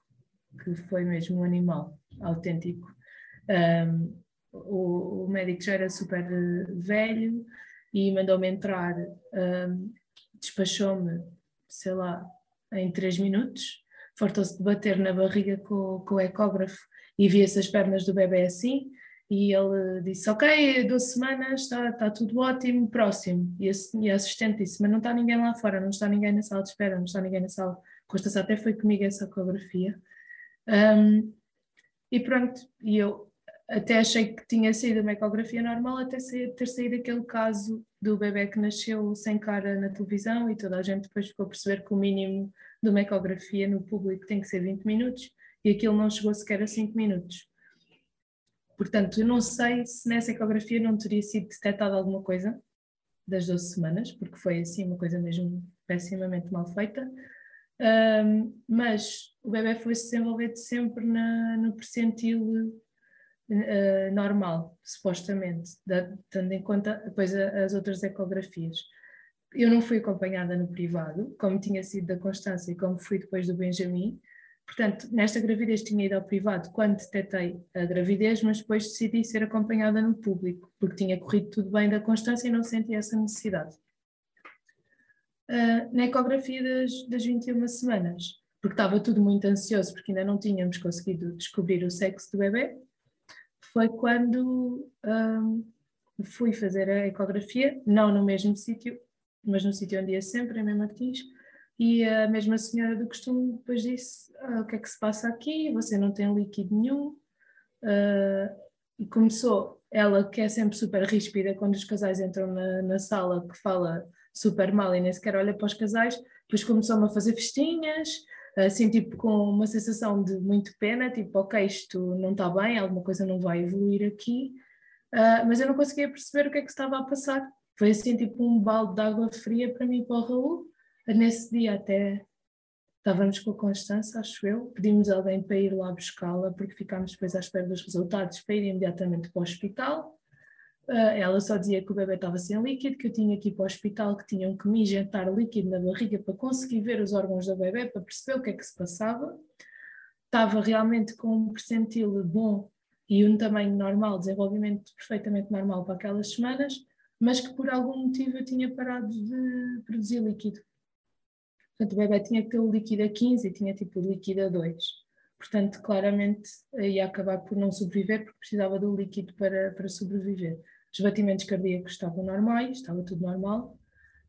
que foi mesmo um animal autêntico. Um, o, o, médico já era super velho e mandou-me entrar, um, despachou-me, sei lá, em 3 minutos, fartou-se de bater na barriga com, com o ecógrafo e via-se as pernas do bebê assim, e ele disse: Ok, 12 semanas, está, está tudo ótimo, próximo. E a, e a assistente disse: Mas não está ninguém lá fora, não está ninguém na sala de espera, não está ninguém na sala. Costa-se até foi comigo essa ecografia. Um, e pronto, e eu até achei que tinha sido uma ecografia normal, até ter saído aquele caso do bebê que nasceu sem cara na televisão e toda a gente depois ficou a perceber que o mínimo de uma ecografia no público tem que ser 20 minutos e aquilo não chegou sequer a 5 minutos. Portanto, eu não sei se nessa ecografia não teria sido detectada alguma coisa das 12 semanas, porque foi assim uma coisa mesmo pessimamente mal feita. Um, mas o bebê foi se desenvolver sempre na, no percentil uh, normal, supostamente, da, tendo em conta depois as outras ecografias. Eu não fui acompanhada no privado, como tinha sido da Constância e como fui depois do Benjamin, Portanto, nesta gravidez tinha ido ao privado quando detectei a gravidez, mas depois decidi ser acompanhada no público, porque tinha corrido tudo bem da constância e não sentia essa necessidade. Uh, na ecografia das, das 21 semanas, porque estava tudo muito ansioso, porque ainda não tínhamos conseguido descobrir o sexo do bebê, foi quando um, ah, fui fazer a ecografia, não no mesmo sítio, mas no sítio onde ia sempre, em Mem Martins, e a mesma senhora do costume depois disse: ah, O que é que se passa aqui? Você não tem líquido nenhum. Uh, e começou, ela que é sempre super ríspida quando os casais entram na, na sala, que fala super mal e nem sequer olha para os casais, depois começou-me a fazer festinhas, assim, tipo, com uma sensação de muito pena, tipo, ok, isto não está bem, alguma coisa não vai evoluir aqui, uh, mas eu não conseguia perceber o que é que estava a passar. Foi assim, tipo, um balde de água fria para mim e para o Raul, Nesse dia até estávamos com a Constança, acho eu, pedimos alguém para ir lá buscá-la, porque ficámos depois à espera dos resultados para ir imediatamente para o hospital. Uh, ela só dizia que o bebê estava sem líquido, que eu tinha que ir para o hospital, que tinham que me injetar líquido na barriga para conseguir ver os órgãos do bebê, para perceber o que é que se passava. Estava realmente com um percentil bom e um tamanho normal, desenvolvimento perfeitamente normal para aquelas semanas, mas que por algum motivo eu tinha parado de produzir líquido. Portanto, o bebê tinha aquele líquido a 15 e tinha tipo líquido a 2. Portanto, claramente ia acabar por não sobreviver porque precisava do líquido para, para sobreviver. Os batimentos cardíacos estavam normais, estava tudo normal.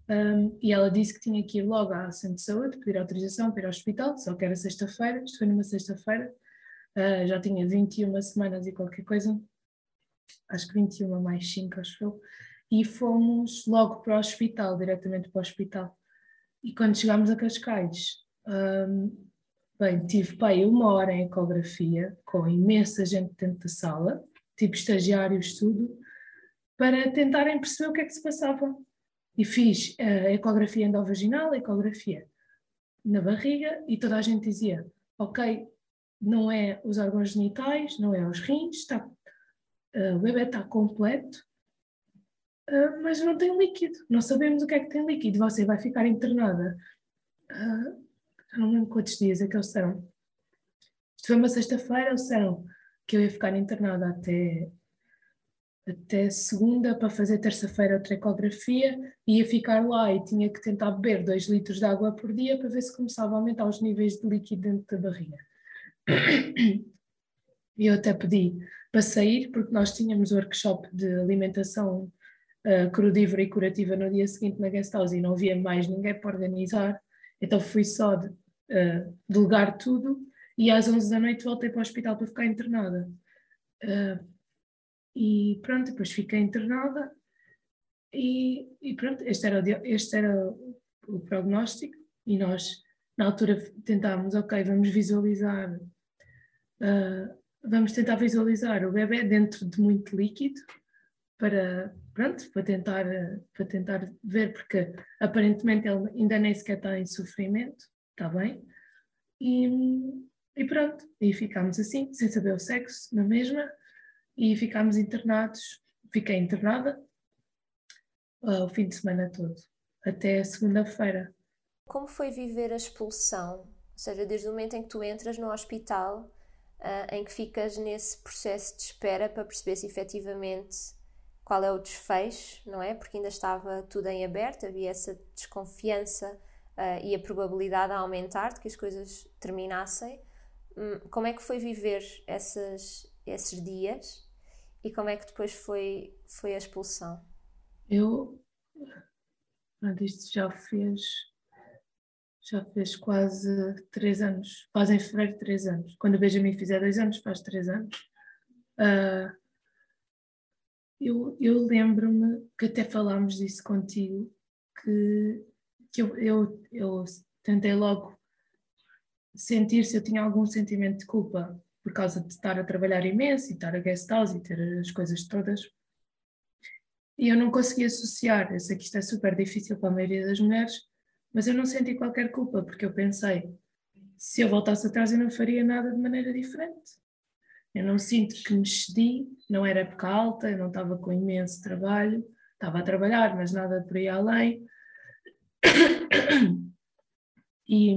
Um, e ela disse que tinha que ir logo à centro de saúde, pedir autorização para ir ao hospital, só que era sexta-feira, isto foi numa sexta-feira, uh, já tinha 21 semanas e qualquer coisa, acho que 21 mais 5, acho eu, e fomos logo para o hospital, diretamente para o hospital. E quando chegámos a Cascais, um, bem, tive pai uma hora em ecografia, com imensa gente dentro da sala, tipo estagiários, tudo, para tentarem perceber o que é que se passava. E fiz a ecografia endovaginal, a ecografia na barriga e toda a gente dizia, ok, não é os órgãos genitais, não é os rins, está, uh, o bebê está completo, uh, mas não tem líquido, não sabemos o que é que tem líquido, você vai ficar internada. Uh, não lembro quantos dias é que eles disseram. Isto foi uma sexta-feira, eles disseram que eu ia ficar internada até até segunda para fazer terça-feira outra ecografia, ia ficar lá e tinha que tentar beber 2 litros de água por dia para ver se começava a aumentar os níveis de líquido dentro da barriga. E eu até pedi para sair, porque nós tínhamos workshop de alimentação uh, crudívora e curativa no dia seguinte na guest house e não havia mais ninguém para organizar, então fui só de, uh, delegar tudo e às 11 da noite voltei para o hospital para ficar internada. Uh, e pronto, depois fiquei internada. E, e pronto, este era, o, este era o, prognóstico. E nós na altura tentámos, ok, vamos visualizar, uh, vamos tentar visualizar o bebê dentro de muito líquido para, pronto, para tentar, para tentar ver, porque aparentemente ele ainda nem sequer está em sofrimento, está bem? E, e pronto, e ficámos assim, sem saber o sexo, na mesma, e ficámos internados. Fiquei internada uh, o fim de semana todo, até segunda-feira. Como foi viver a expulsão? Ou seja, desde o momento em que tu entras no hospital, uh, em que ficas nesse processo de espera para perceber se efetivamente qual é o desfecho, não é? Porque ainda estava tudo em aberto, havia essa desconfiança uh, e a probabilidade a aumentar de que as coisas terminassem. Hum, como é que foi viver essas, esses dias e como é que depois foi, foi a expulsão? Eu, isto já fez, já fez quase três anos, faz em fevereiro três anos. Quando o Benjamin fizer dois anos, faz três anos. Uh, eu, eu lembro-me que até falámos disso contigo, que, que eu, eu, eu tentei logo sentir se eu tinha algum sentimento de culpa por causa de estar a trabalhar imenso e estar a guest house e ter as coisas todas. E eu não consegui associar, eu sei que isto é super difícil para a maioria das mulheres, mas eu não senti qualquer culpa, porque eu pensei, se eu voltasse atrás eu não faria nada de maneira diferente. Eu não sinto que me excedi, não era época alta, eu não estava com imenso trabalho, estava a trabalhar, mas nada por aí além. E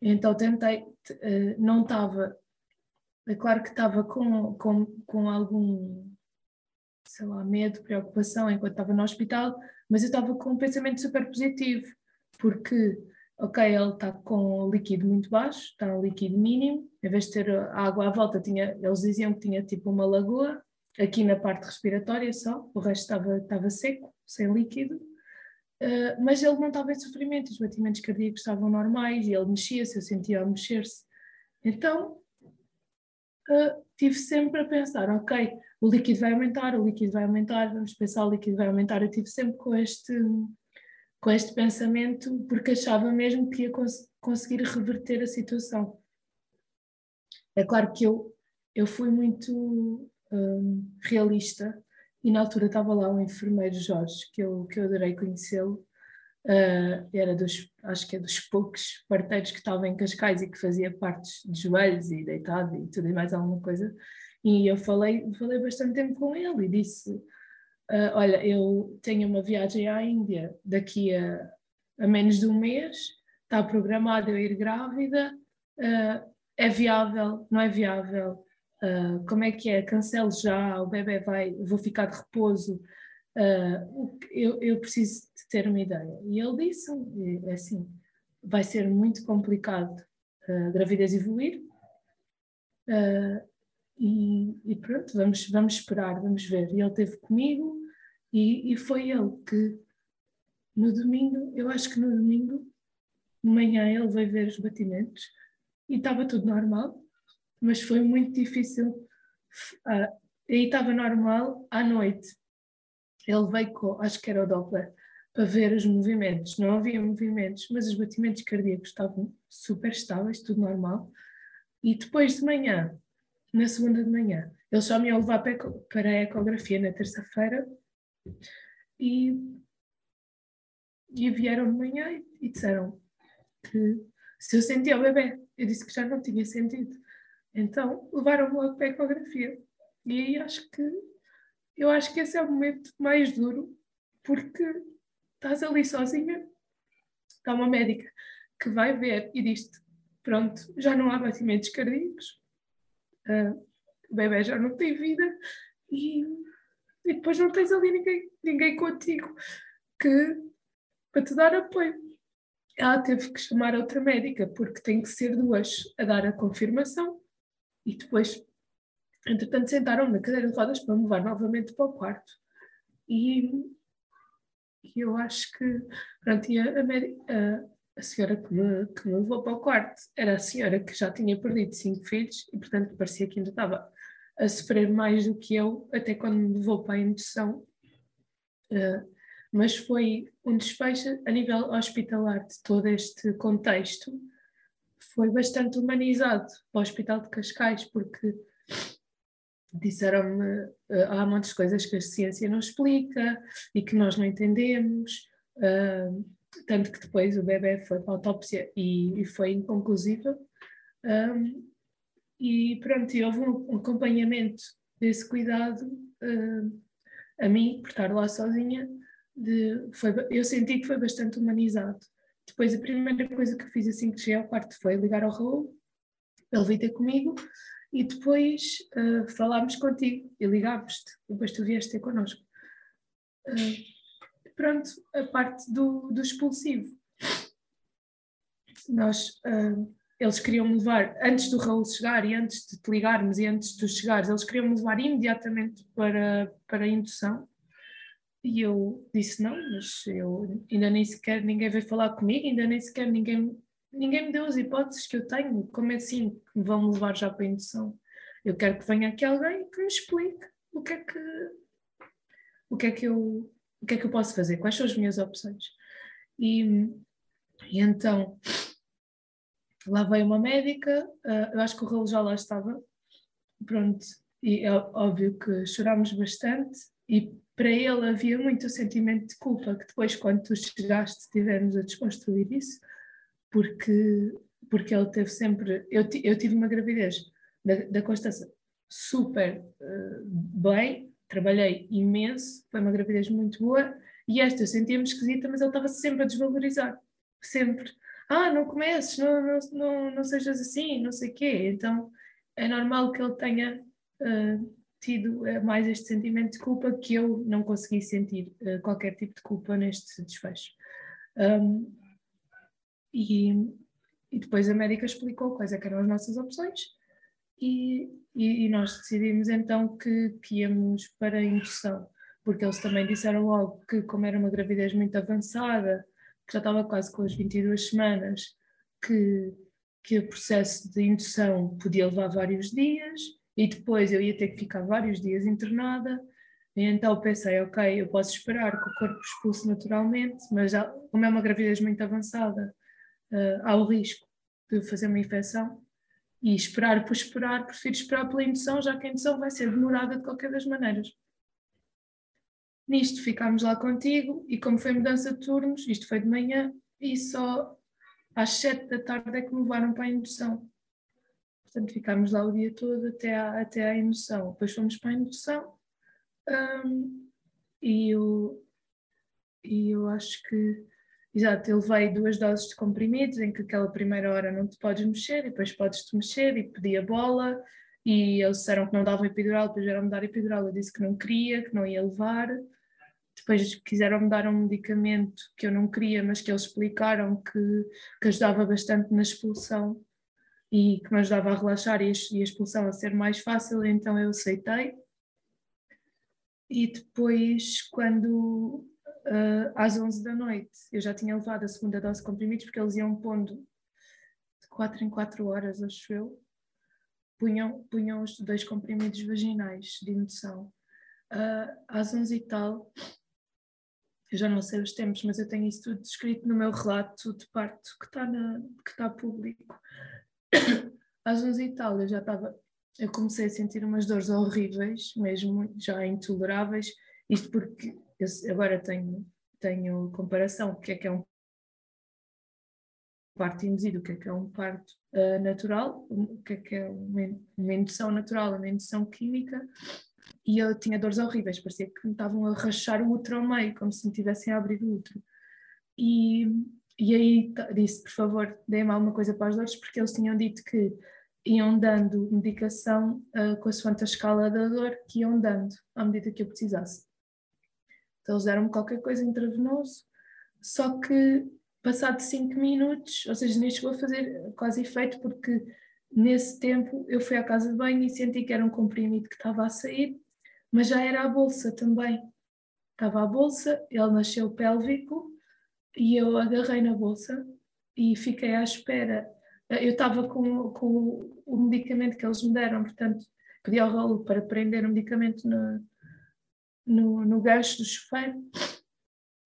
então tentei, eh, não estava, é claro que estava com, com, com algum, sei lá, medo, preocupação enquanto estava no hospital, mas eu estava com um pensamento super positivo, porque, ok, ele está com o líquido muito baixo, está no líquido mínimo, em vez de ter água à volta, tinha, eles diziam que tinha tipo uma lagoa, aqui na parte respiratória só, o resto estava, estava seco, sem líquido, Uh, mas ele não estava em sofrimento, os batimentos cardíacos estavam normais e ele mexia-se, eu sentia-o mexer-se. Então, uh, tive sempre a pensar, ok, o líquido vai aumentar, o líquido vai aumentar, vamos pensar, o líquido vai aumentar. Eu tive sempre com este, com este pensamento, porque achava mesmo que ia cons conseguir reverter a situação. É claro que eu, eu fui muito um, realista e na altura estava lá o enfermeiro Jorge, que eu, que eu adorei conhecê-lo. Uh, era dos, acho que é dos poucos parteiros que estavam em Cascais e que fazia partes de joelhos e deitado e tudo e mais alguma coisa. E eu falei, falei bastante tempo com ele e disse: uh, Olha, eu tenho uma viagem à Índia daqui a, a menos de um mês, está programado eu ir grávida, uh, é viável, não é viável? Uh, como é que é? Cancelo já, o bebê vai, vou ficar de repouso. Uh, eu, eu preciso de ter uma ideia. E ele disse: é assim, vai ser muito complicado a gravidez evoluir. Uh, e, e, pronto, vamos, vamos esperar, vamos ver. E ele esteve comigo e, e foi ele que no domingo, eu acho que no domingo, de manhã, ele veio ver os batimentos e estava tudo normal mas foi muito difícil. Ah, aí estava normal, à noite ele veio com, acho que era o Doppler, para ver os movimentos. Não havia movimentos, mas os batimentos cardíacos estavam super estáveis, tudo normal. E depois de manhã, na segunda de manhã, ele só me ia levar para a ecografia na terça-feira e e vieram de manhã e, e disseram que se eu sentia o bebê, eu disse que já não tinha sentido. Então levaram-me logo para a ecografia. E aí acho que eu acho que esse é o momento mais duro, porque estás ali sozinha, está uma médica que vai ver e diz-te: pronto, já não há batimentos cardíacos, uh, o bebê já não tem vida e, e depois não tens ali ninguém, ninguém contigo que, para te dar apoio. Ela teve que chamar outra médica, porque tem que ser duas a dar a confirmação e depois, entretanto, sentaram na cadeira de rodas para me levar novamente para o quarto. E, e eu acho que, pronto, a, a, a senhora que me, que me levou para o quarto era a senhora que já tinha perdido cinco filhos e, portanto, parecia que ainda estava a sofrer mais do que eu, até quando me levou para a indução. Uh, mas foi um desfecho a nível hospitalar de todo este contexto, foi bastante humanizado para o Hospital de Cascais, porque disseram-me uh, há muitas coisas que a ciência não explica e que nós não entendemos. Uh, tanto que depois o bebê foi para a autópsia e, e foi inconclusiva. Um, e pronto, e houve um acompanhamento desse cuidado uh, a mim, por estar lá sozinha, de, foi, eu senti que foi bastante humanizado. Depois a primeira coisa que eu fiz assim que cheguei ao quarto foi ligar ao Raul, ele veio ter comigo e depois uh, falámos contigo e ligámos-te, depois tu vieste ter connosco. Uh, pronto, a parte do, do expulsivo. Nós, uh, eles queriam me levar, antes do Raul chegar e antes de te ligarmos e antes de tu chegares, eles queriam me levar imediatamente para, para a indução. E eu disse não, mas eu ainda nem sequer ninguém veio falar comigo, ainda nem sequer ninguém, ninguém me deu as hipóteses que eu tenho. Como é assim que me vão levar já para a indução? Eu quero que venha aqui alguém que me explique o que é que, o que, é que eu o que é que eu posso fazer? Quais são as minhas opções? E, e então lá veio uma médica, uh, eu acho que o Raul já lá estava, pronto, e é óbvio que chorámos bastante e para ele havia muito sentimento de culpa que depois quando tu chegaste tivemos a desconstruir isso porque, porque ele teve sempre, eu, eu tive uma gravidez da, da Constança super uh, bem, trabalhei imenso, foi uma gravidez muito boa, e esta eu sentia-me esquisita, mas ele estava sempre a desvalorizar, sempre. Ah, não comeces, não, não, não, não sejas assim, não sei o quê. Então é normal que ele tenha uh, tido uh, mais este sentimento de culpa que eu não consegui sentir uh, qualquer tipo de culpa neste desfecho. Um, e, e depois a médica explicou quais é eram as nossas opções e, e, e nós decidimos então que, que íamos para a indução, porque eles também disseram logo que, como era uma gravidez muito avançada, que já estava quase com as 22 semanas, que, que o processo de indução podia levar vários dias e depois eu ia ter que ficar vários dias internada. Então pensei, ok, eu posso esperar que o corpo expulse naturalmente, mas como é uma gravidez muito avançada, uh, há o risco de fazer uma infecção e esperar por esperar, prefiro esperar pela indução, já que a indução vai ser demorada de qualquer das maneiras. Nisto ficámos lá contigo e como foi mudança de turnos, isto foi de manhã e só às sete da tarde é que me levaram para a indução. Portanto, ficámos lá o dia todo até à, até à indução. Depois fomos para a indução um, e, eu, e eu acho que Exato, eu levei duas doses de comprimidos em que aquela primeira hora não te podes mexer e depois podes-te mexer e pedi a bola e eles disseram que não davam epidural, depois vieram-me dar epidural, eu disse que não queria, que não ia levar. Depois quiseram-me dar um medicamento que eu não queria, mas que eles explicaram que, que ajudava bastante na expulsão e que me ajudava a relaxar e a, expulsão a ser mais fácil, então eu aceitei. E depois, quando uh, às 11 da noite. Eu já tinha levado a segunda dose de comprimidos porque eles iam pondo de 4 em 4 horas, acho eu. Punham, punham os dois comprimidos vaginais de indução. Uh, às 11 e tal, eu já não sei os tempos, mas eu tenho isso tudo escrito no meu relato de parto que está, na, que está público. Às 11 e tal, eu já estava, eu comecei a sentir umas dores horríveis, mesmo já intoleráveis, isto porque agora tenho tenho comparação, o que é que é um parto induzido, o que é que é um parto uh, natural, o que é que é uma, uma indução natural, uma indução química, e eu tinha dores horríveis, parecia que me estavam a rachar o útero ao meio, como se me tivessem a abrir o útero. E, e aí disse, por favor, deem-me alguma coisa para as dores, porque eles tinham dito que iam dando medicação uh, com a sua escala da dor, que iam dando à medida que eu precisasse. Então eles deram-me qualquer coisa intravenoso, só que passado cinco minutos, ou seja, nem chegou a fazer quase efeito, porque nesse tempo eu fui à casa de banho e senti que era um comprimido que estava a sair, mas já era a bolsa também. Estava a bolsa, ele nasceu pélvico e eu agarrei na bolsa e fiquei à espera. Eu estava com, com o medicamento que eles me deram, portanto, pedi ao rolo para prender o medicamento no, no, no gancho do chuveiro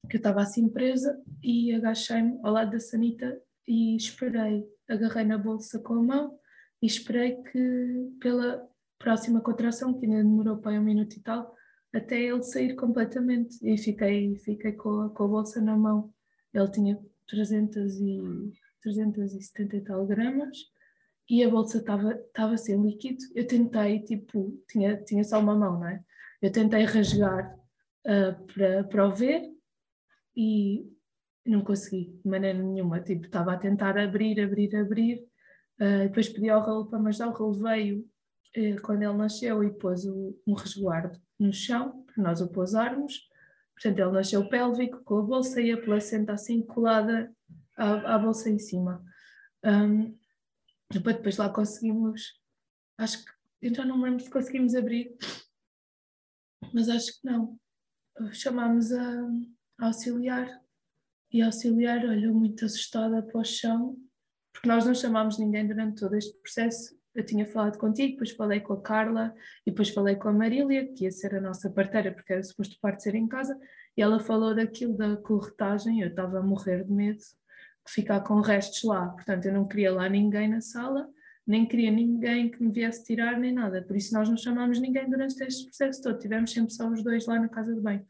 que eu estava assim presa e agachei-me ao lado da sanita e esperei, agarrei na bolsa com a mão e esperei que pela próxima contração, que ainda demorou para um minuto e tal, até ele sair completamente e fiquei, fiquei com, a, com a bolsa na mão. Ele tinha 300 e, 370 e tal gramas e a bolsa estava sem líquido. Eu tentei, tipo, tinha, tinha só uma mão, não é? Eu tentei rasgar uh, para, para o ver e não consegui de maneira nenhuma. Tipo, estava a tentar abrir, abrir, abrir. Uh, depois pedi ao rolo para me ajudar. O rolo veio uh, quando ele nasceu e pôs o, um resguardo no chão para nós o pousarmos. Portanto, ele nasceu pélvico com a bolsa e a placenta assim colada à, à bolsa em cima. Um, depois, lá conseguimos, acho que, então não me lembro se conseguimos abrir, mas acho que não. Chamámos a auxiliar. E a auxiliar olhou muito assustada para o chão, porque nós não chamámos ninguém durante todo este processo. Eu tinha falado contigo, depois falei com a Carla e depois falei com a Marília, que ia ser a nossa parteira, porque era suposto ser em casa, e ela falou daquilo da corretagem. Eu estava a morrer de medo de ficar com restos lá, portanto, eu não queria lá ninguém na sala, nem queria ninguém que me viesse tirar, nem nada. Por isso, nós não chamámos ninguém durante este processo todo, tivemos sempre só os dois lá na casa de banho.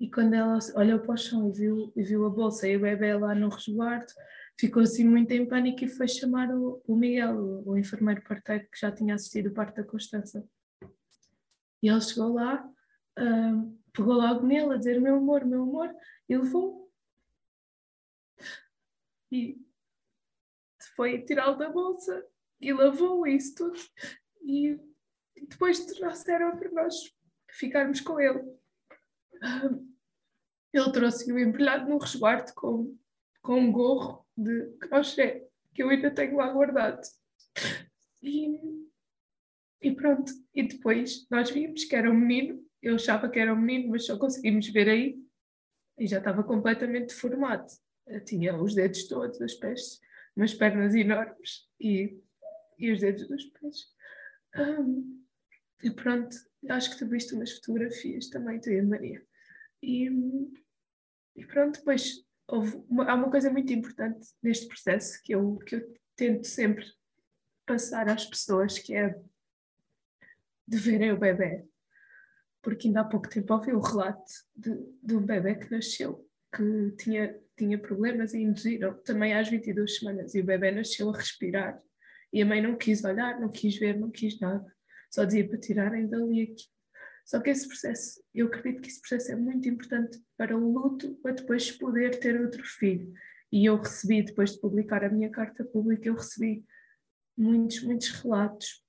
E quando ela olhou para o chão e viu, e viu a bolsa e o bebê lá no resguardo, ficou assim muito em pânico e foi chamar o, o Miguel, o, o, enfermeiro parteiro que já tinha assistido o parto da Constança. E ele chegou lá, uh, pegou logo nele a dizer: Meu amor, meu amor, e levou. E foi tirá-lo da bolsa e lavou isso tudo. E depois trouxeram para nós ficarmos com ele ele trouxe-o embrulhado num resguardo com, com um gorro de crochê que eu ainda tenho lá guardado. E, e pronto, e depois nós vimos que era um menino, eu achava que era um menino, mas só conseguimos ver aí e já estava completamente deformado. Tinha os dedos todos, os pés, umas pernas enormes e, e os dedos dos pés. Um, e pronto, acho que tu viste umas fotografias também, tu e a Maria. E, e pronto, depois houve uma, há uma coisa muito importante neste processo que eu, que eu tento sempre passar às pessoas, que é de verem o bebê. Porque ainda há pouco tempo ouvi o relato de, de um bebê que nasceu, que tinha, tinha problemas e induziram também às 22 semanas. E o bebê nasceu a respirar. E a mãe não quis olhar, não quis ver, não quis nada. Só dizia para tirarem dali aqui. Só que esse processo, eu acredito que esse processo é muito importante para o luto, para depois poder ter outro filho. E eu recebi, depois de publicar a minha carta pública, eu recebi muitos, muitos relatos.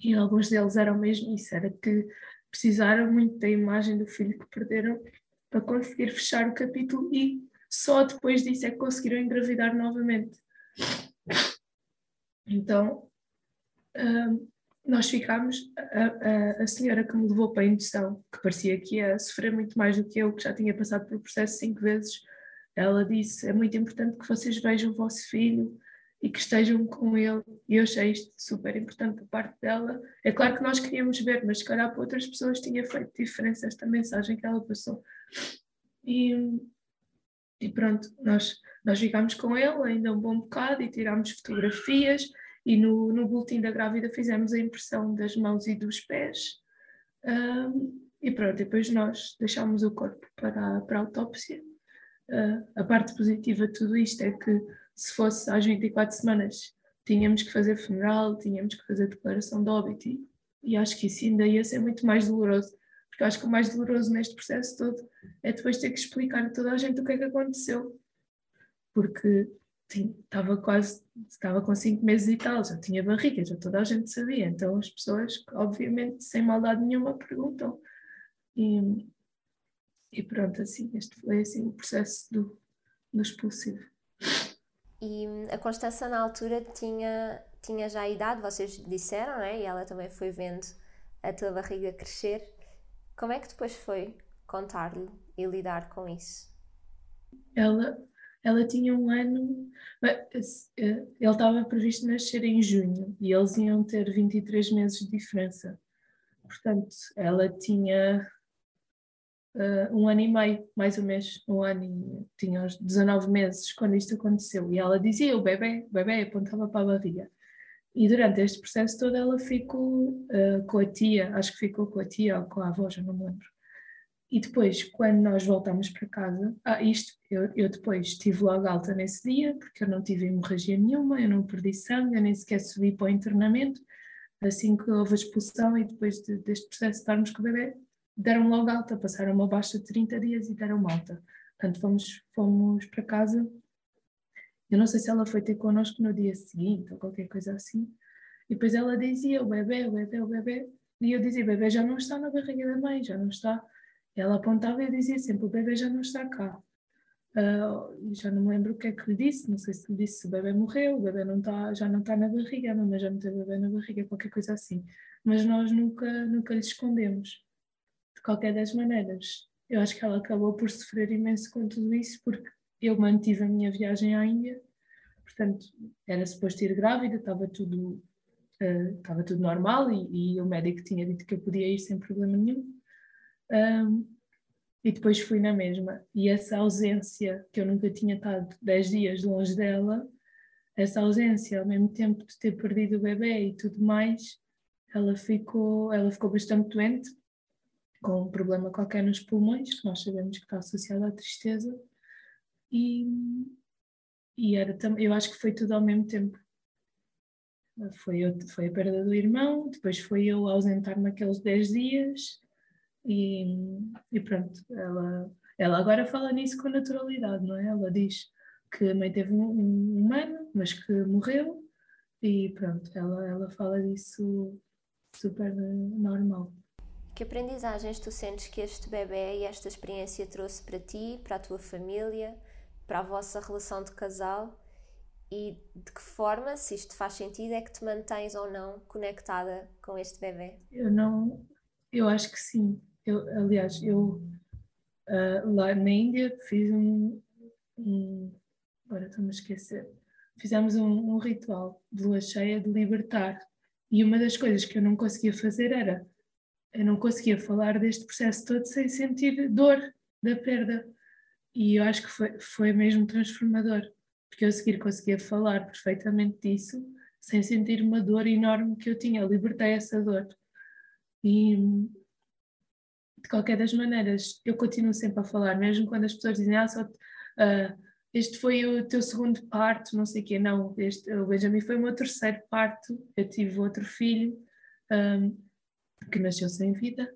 E alguns deles eram mesmo isso, era que precisaram muito da imagem do filho que perderam para conseguir fechar o capítulo e só depois disso é que conseguiram engravidar novamente. Então, hum, nós ficámos, a, a, a, senhora que me levou para a indução, que parecia que ia sofrer muito mais do que eu, que já tinha passado pelo processo cinco vezes, ela disse: é muito importante que vocês vejam o vosso filho e que estejam com ele. E eu achei isto super importante da parte dela. É claro que nós queríamos ver, mas se calhar para outras pessoas tinha feito diferença esta mensagem que ela passou. E, e pronto, nós, nós ficámos com ele ainda um bom bocado e tirámos fotografias e no, no boletim da grávida fizemos a impressão das mãos e dos pés. Um, e pronto, depois nós deixámos o corpo para, para a autópsia. Uh, a parte positiva de tudo isto é que se fosse às 24 semanas tínhamos que fazer funeral, tínhamos que fazer declaração de óbito e, e acho que isso ainda ia ser muito mais doloroso, porque acho que o mais doloroso neste processo todo é depois ter que explicar a toda a gente o que é que aconteceu, porque estava quase, estava com cinco meses e tal, já tinha barriga, já toda a gente sabia, então as pessoas, obviamente, sem maldade nenhuma, perguntam. E, e pronto, assim, este foi assim o processo do, do expulsivo. E a Constança na altura tinha, tinha já a idade, vocês disseram, não é? E ela também foi vendo a tua barriga crescer. Como é que depois foi contar-lhe e lidar com isso? Ela, ela tinha um ano, eh, ele estava previsto nascer em junho e eles iam ter 23 meses de diferença. Portanto, ela tinha uh, um ano e meio, mais ou menos, um ano e tinha uns 19 meses quando isto aconteceu. E ela dizia: o bebê, o bebê apontava para a barriga. E durante este processo todo ela ficou uh, com a tia, acho que ficou com a tia ou com a avó, já não me lembro. E depois, quando nós voltámos para casa, ah, isto, eu, eu depois tive logo alta nesse dia, porque eu não tive hemorragia nenhuma, eu não perdi sangue, eu nem sequer subi para o internamento. Assim que houve a expulsão e depois de, deste processo de estarmos com o bebê, deram logo alta, passaram uma baixa de 30 dias e deram alta. Portanto, fomos, fomos para casa. Eu não sei se ela foi ter connosco no dia seguinte ou qualquer coisa assim. E depois ela dizia: o bebê, o bebê, o bebê. E eu dizia: o bebê já não está na barriga da mãe, já não está. Ela apontava e dizia sempre: o bebê já não está cá. Uh, já não me lembro o que é que lhe disse, não sei se lhe disse se o bebê morreu, o bebê não tá, já não está na barriga, a mamãe já não tem bebê na barriga, qualquer coisa assim. Mas nós nunca, nunca lhe escondemos de qualquer das maneiras. Eu acho que ela acabou por sofrer imenso com tudo isso, porque eu mantive a minha viagem à Índia, portanto, era suposto ir grávida, estava tudo, uh, estava tudo normal e, e, o médico tinha dito que eu podia ir sem problema nenhum. Um, e depois fui na mesma. E essa ausência, que eu nunca tinha estado 10 dias longe dela, essa ausência, ao mesmo tempo de ter perdido o bebê e tudo mais, ela ficou, ela ficou bastante doente, com um problema qualquer nos pulmões, que nós sabemos que está associado à tristeza, e, e era também, eu acho que foi tudo ao mesmo tempo. Foi, eu, foi a perda do irmão, depois foi eu ausentar-me aqueles 10 dias, e, e pronto, ela, ela agora fala nisso com naturalidade, não é? Ela diz que a mãe teve um, um humano, mas que morreu, e pronto, ela, ela fala disso super normal. Que aprendizagens tu sentes que este bebê e esta experiência trouxe para ti, para a tua família, para a vossa relação de casal e de que forma, se isto faz sentido, é que te mantens ou não conectada com este bebê? Eu não, eu acho que sim. Eu, aliás, eu uh, lá na Índia fiz um, um agora estou-me a esquecer, fizemos um, um ritual de lua cheia de libertar e uma das coisas que eu não conseguia fazer era eu não conseguia falar deste processo todo sem sentir dor da perda. E eu acho que foi, foi mesmo transformador, porque eu a seguir conseguia falar perfeitamente disso, sem sentir uma dor enorme que eu tinha. Eu libertei essa dor. E de qualquer das maneiras, eu continuo sempre a falar, mesmo quando as pessoas dizem, ah, só, uh, este foi o teu segundo parto, não sei o quê. Não, este, o Benjamin foi o meu terceiro parto, eu tive outro filho. Um, ah, que nasceu sem vida.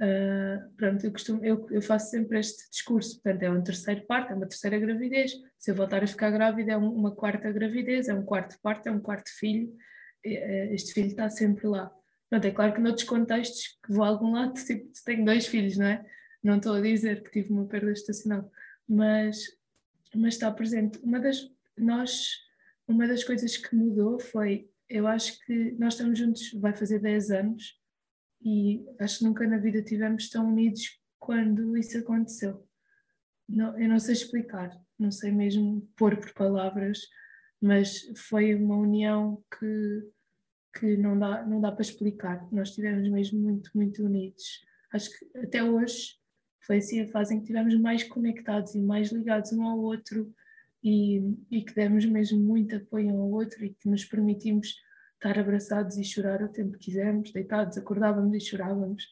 Uh, pronto, eu, costumo, eu, eu, faço sempre este discurso, portanto, é um terceiro parto, é uma terceira gravidez. Se eu voltar a ficar grávida, é um, uma quarta gravidez, é um quarto parto, é um quarto filho. Este filho está sempre lá. Pronto, é claro que noutros contextos que vou a algum lado, tipo, tenho dois filhos, não é? Não estou a dizer que tive uma perda estacional, mas, mas está presente. Uma das, nós, uma das coisas que mudou foi, eu acho que nós estamos juntos, vai fazer 10 anos, e acho que nunca na vida tivemos tão unidos quando isso aconteceu. Não, eu não sei explicar, não sei mesmo pôr por palavras, mas foi uma união que, que não, dá, não dá para explicar. Nós estivemos mesmo muito, muito unidos. Acho que até hoje foi assim a fase em que estivemos mais conectados e mais ligados um ao outro e, e que demos mesmo muito apoio um ao outro e que nos permitimos estar abraçados e chorar o tempo que quisermos, deitados, acordávamos e chorávamos.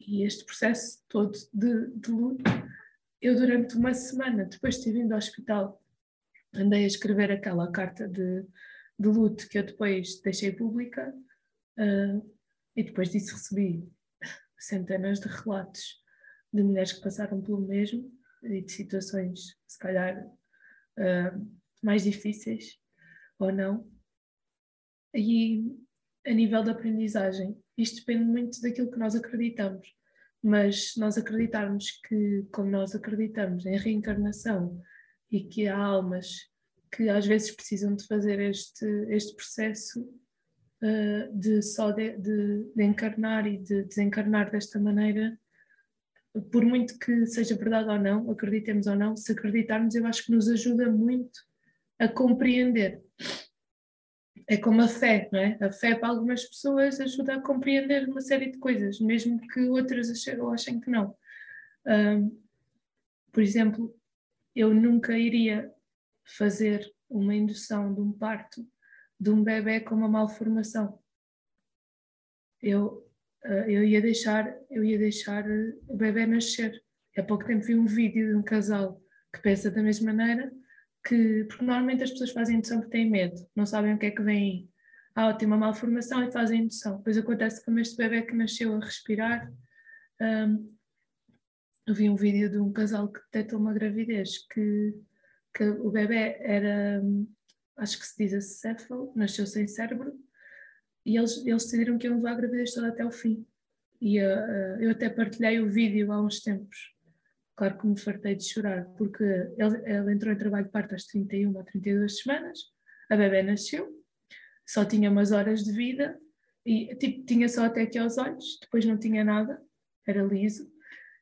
e este processo todo de, de luto, eu durante uma semana, depois de ter vindo ao hospital, andei a escrever aquela carta de, de luto que eu depois deixei pública uh, e depois disso recebi centenas de relatos de mulheres que passaram pelo mesmo e de situações, se calhar, uh, mais difíceis ou não. E a nível da aprendizagem, isto depende muito daquilo que nós acreditamos, mas nós acreditarmos que, como nós acreditamos em reencarnação e que há almas que às vezes precisam de fazer este, este processo uh, de só de, de, de, encarnar e de desencarnar desta maneira, por muito que seja verdade ou não, acreditemos ou não, se acreditarmos, eu acho que nos ajuda muito a compreender. É como a fé, não é? A fé para algumas pessoas ajuda a compreender uma série de coisas, mesmo que outras achem, achem que não. Um, por exemplo, eu nunca iria fazer uma indução de um parto de um bebê com uma malformação. Eu, uh, eu ia deixar, eu ia deixar o bebê nascer. Há pouco tempo vi um vídeo de um casal que pensa da mesma maneira, que, porque normalmente as pessoas fazem indução porque têm medo, não sabem o que é que vem. Ah, tem uma malformação e fazem indução. Depois acontece como este bebê que nasceu a respirar. Um, eu vi um vídeo de um casal que detectou uma gravidez que que o bebê era, acho que se diz acéfalo, nasceu sem cérebro, e eles, eles decidiram que iam levar a gravidez toda até o fim. E uh, eu até partilhei o vídeo há uns tempos. Claro que me fartei de chorar, porque ele, ele entrou em trabalho de parto às 31 ou 32 semanas, a bebê nasceu, só tinha umas horas de vida, e tipo, tinha só até aqui aos olhos, depois não tinha nada, era liso,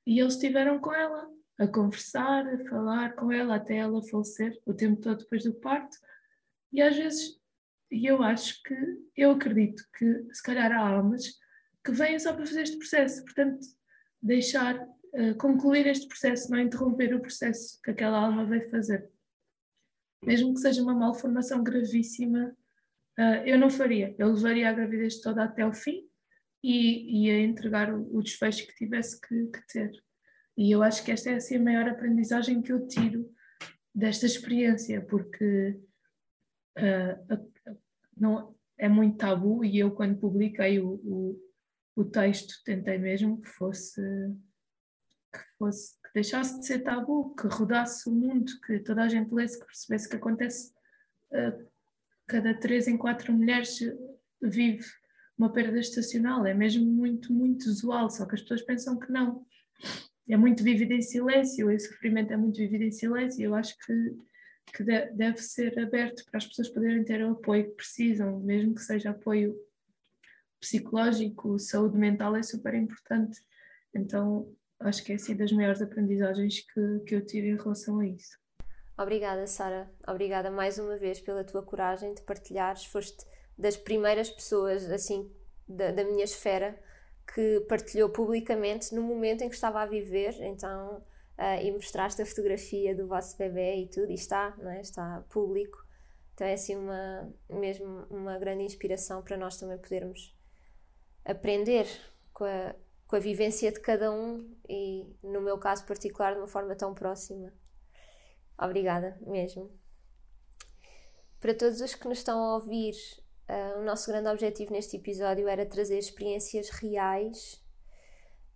e eles estiveram com ela a conversar, a falar com ela até ela falecer, o tempo todo depois do parto. E às vezes, e eu acho que, eu acredito que se calhar há almas que vêm só para fazer este processo, portanto, deixar, uh, concluir este processo, não interromper o processo que aquela alma veio fazer. Mesmo que seja uma malformação gravíssima, uh, eu não faria. Eu levaria a gravidez toda até o fim e ia entregar o, o desfecho que tivesse que, que ter. E eu acho que esta é assim, a maior aprendizagem que eu tiro desta experiência, porque uh, não, é muito tabu e eu quando publiquei o, o, o, texto tentei mesmo que fosse que fosse que deixasse de ser tabu, que rodasse o mundo, que toda a gente lesse, que percebesse que acontece uh, cada três em quatro mulheres vive uma perda estacional, é mesmo muito, muito usual, só que as pessoas pensam que não é muito vivido em silêncio, esse sofrimento é muito vivido em silêncio, eu acho que, que deve ser aberto para as pessoas poderem ter o apoio que precisam, mesmo que seja apoio psicológico, saúde mental é super importante. Então, acho que é assim das maiores aprendizagens que, que eu tive em relação a isso. Obrigada, Sara. Obrigada mais uma vez pela tua coragem de partilhares. Foste das primeiras pessoas, assim, da, da minha esfera, que partilhou publicamente no momento em que estava a viver, então, uh, e mostraste a fotografia do vosso bebê e tudo, e está, não é? está público. Então é assim uma, mesmo uma grande inspiração para nós também podermos aprender com a, com a vivência de cada um e, no meu caso particular, de uma forma tão próxima. Obrigada mesmo. Para todos os que nos estão a ouvir Uh, o nosso grande objetivo neste episódio era trazer experiências reais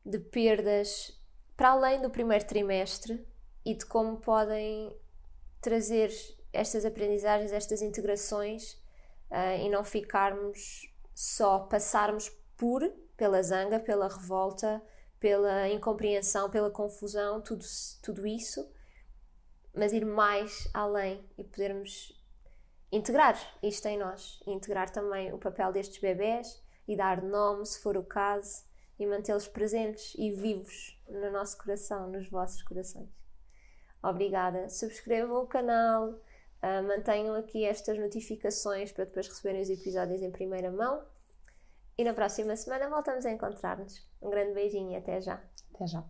de perdas para além do primeiro trimestre e de como podem trazer estas aprendizagens, estas integrações uh, e não ficarmos só passarmos por pela zanga, pela revolta, pela incompreensão, pela confusão, tudo, tudo isso, mas ir mais além e podermos integrar isto em nós, integrar também o papel destes bebés e dar nome, se for o caso, e mantê-los presentes e vivos no nosso coração, nos vossos corações. Obrigada. Subscrevam o canal, uh, mantenham aqui estas notificações para depois receberem os episódios em primeira mão. E na próxima semana voltamos a encontrar-nos. Um grande beijinho e até já. Até já.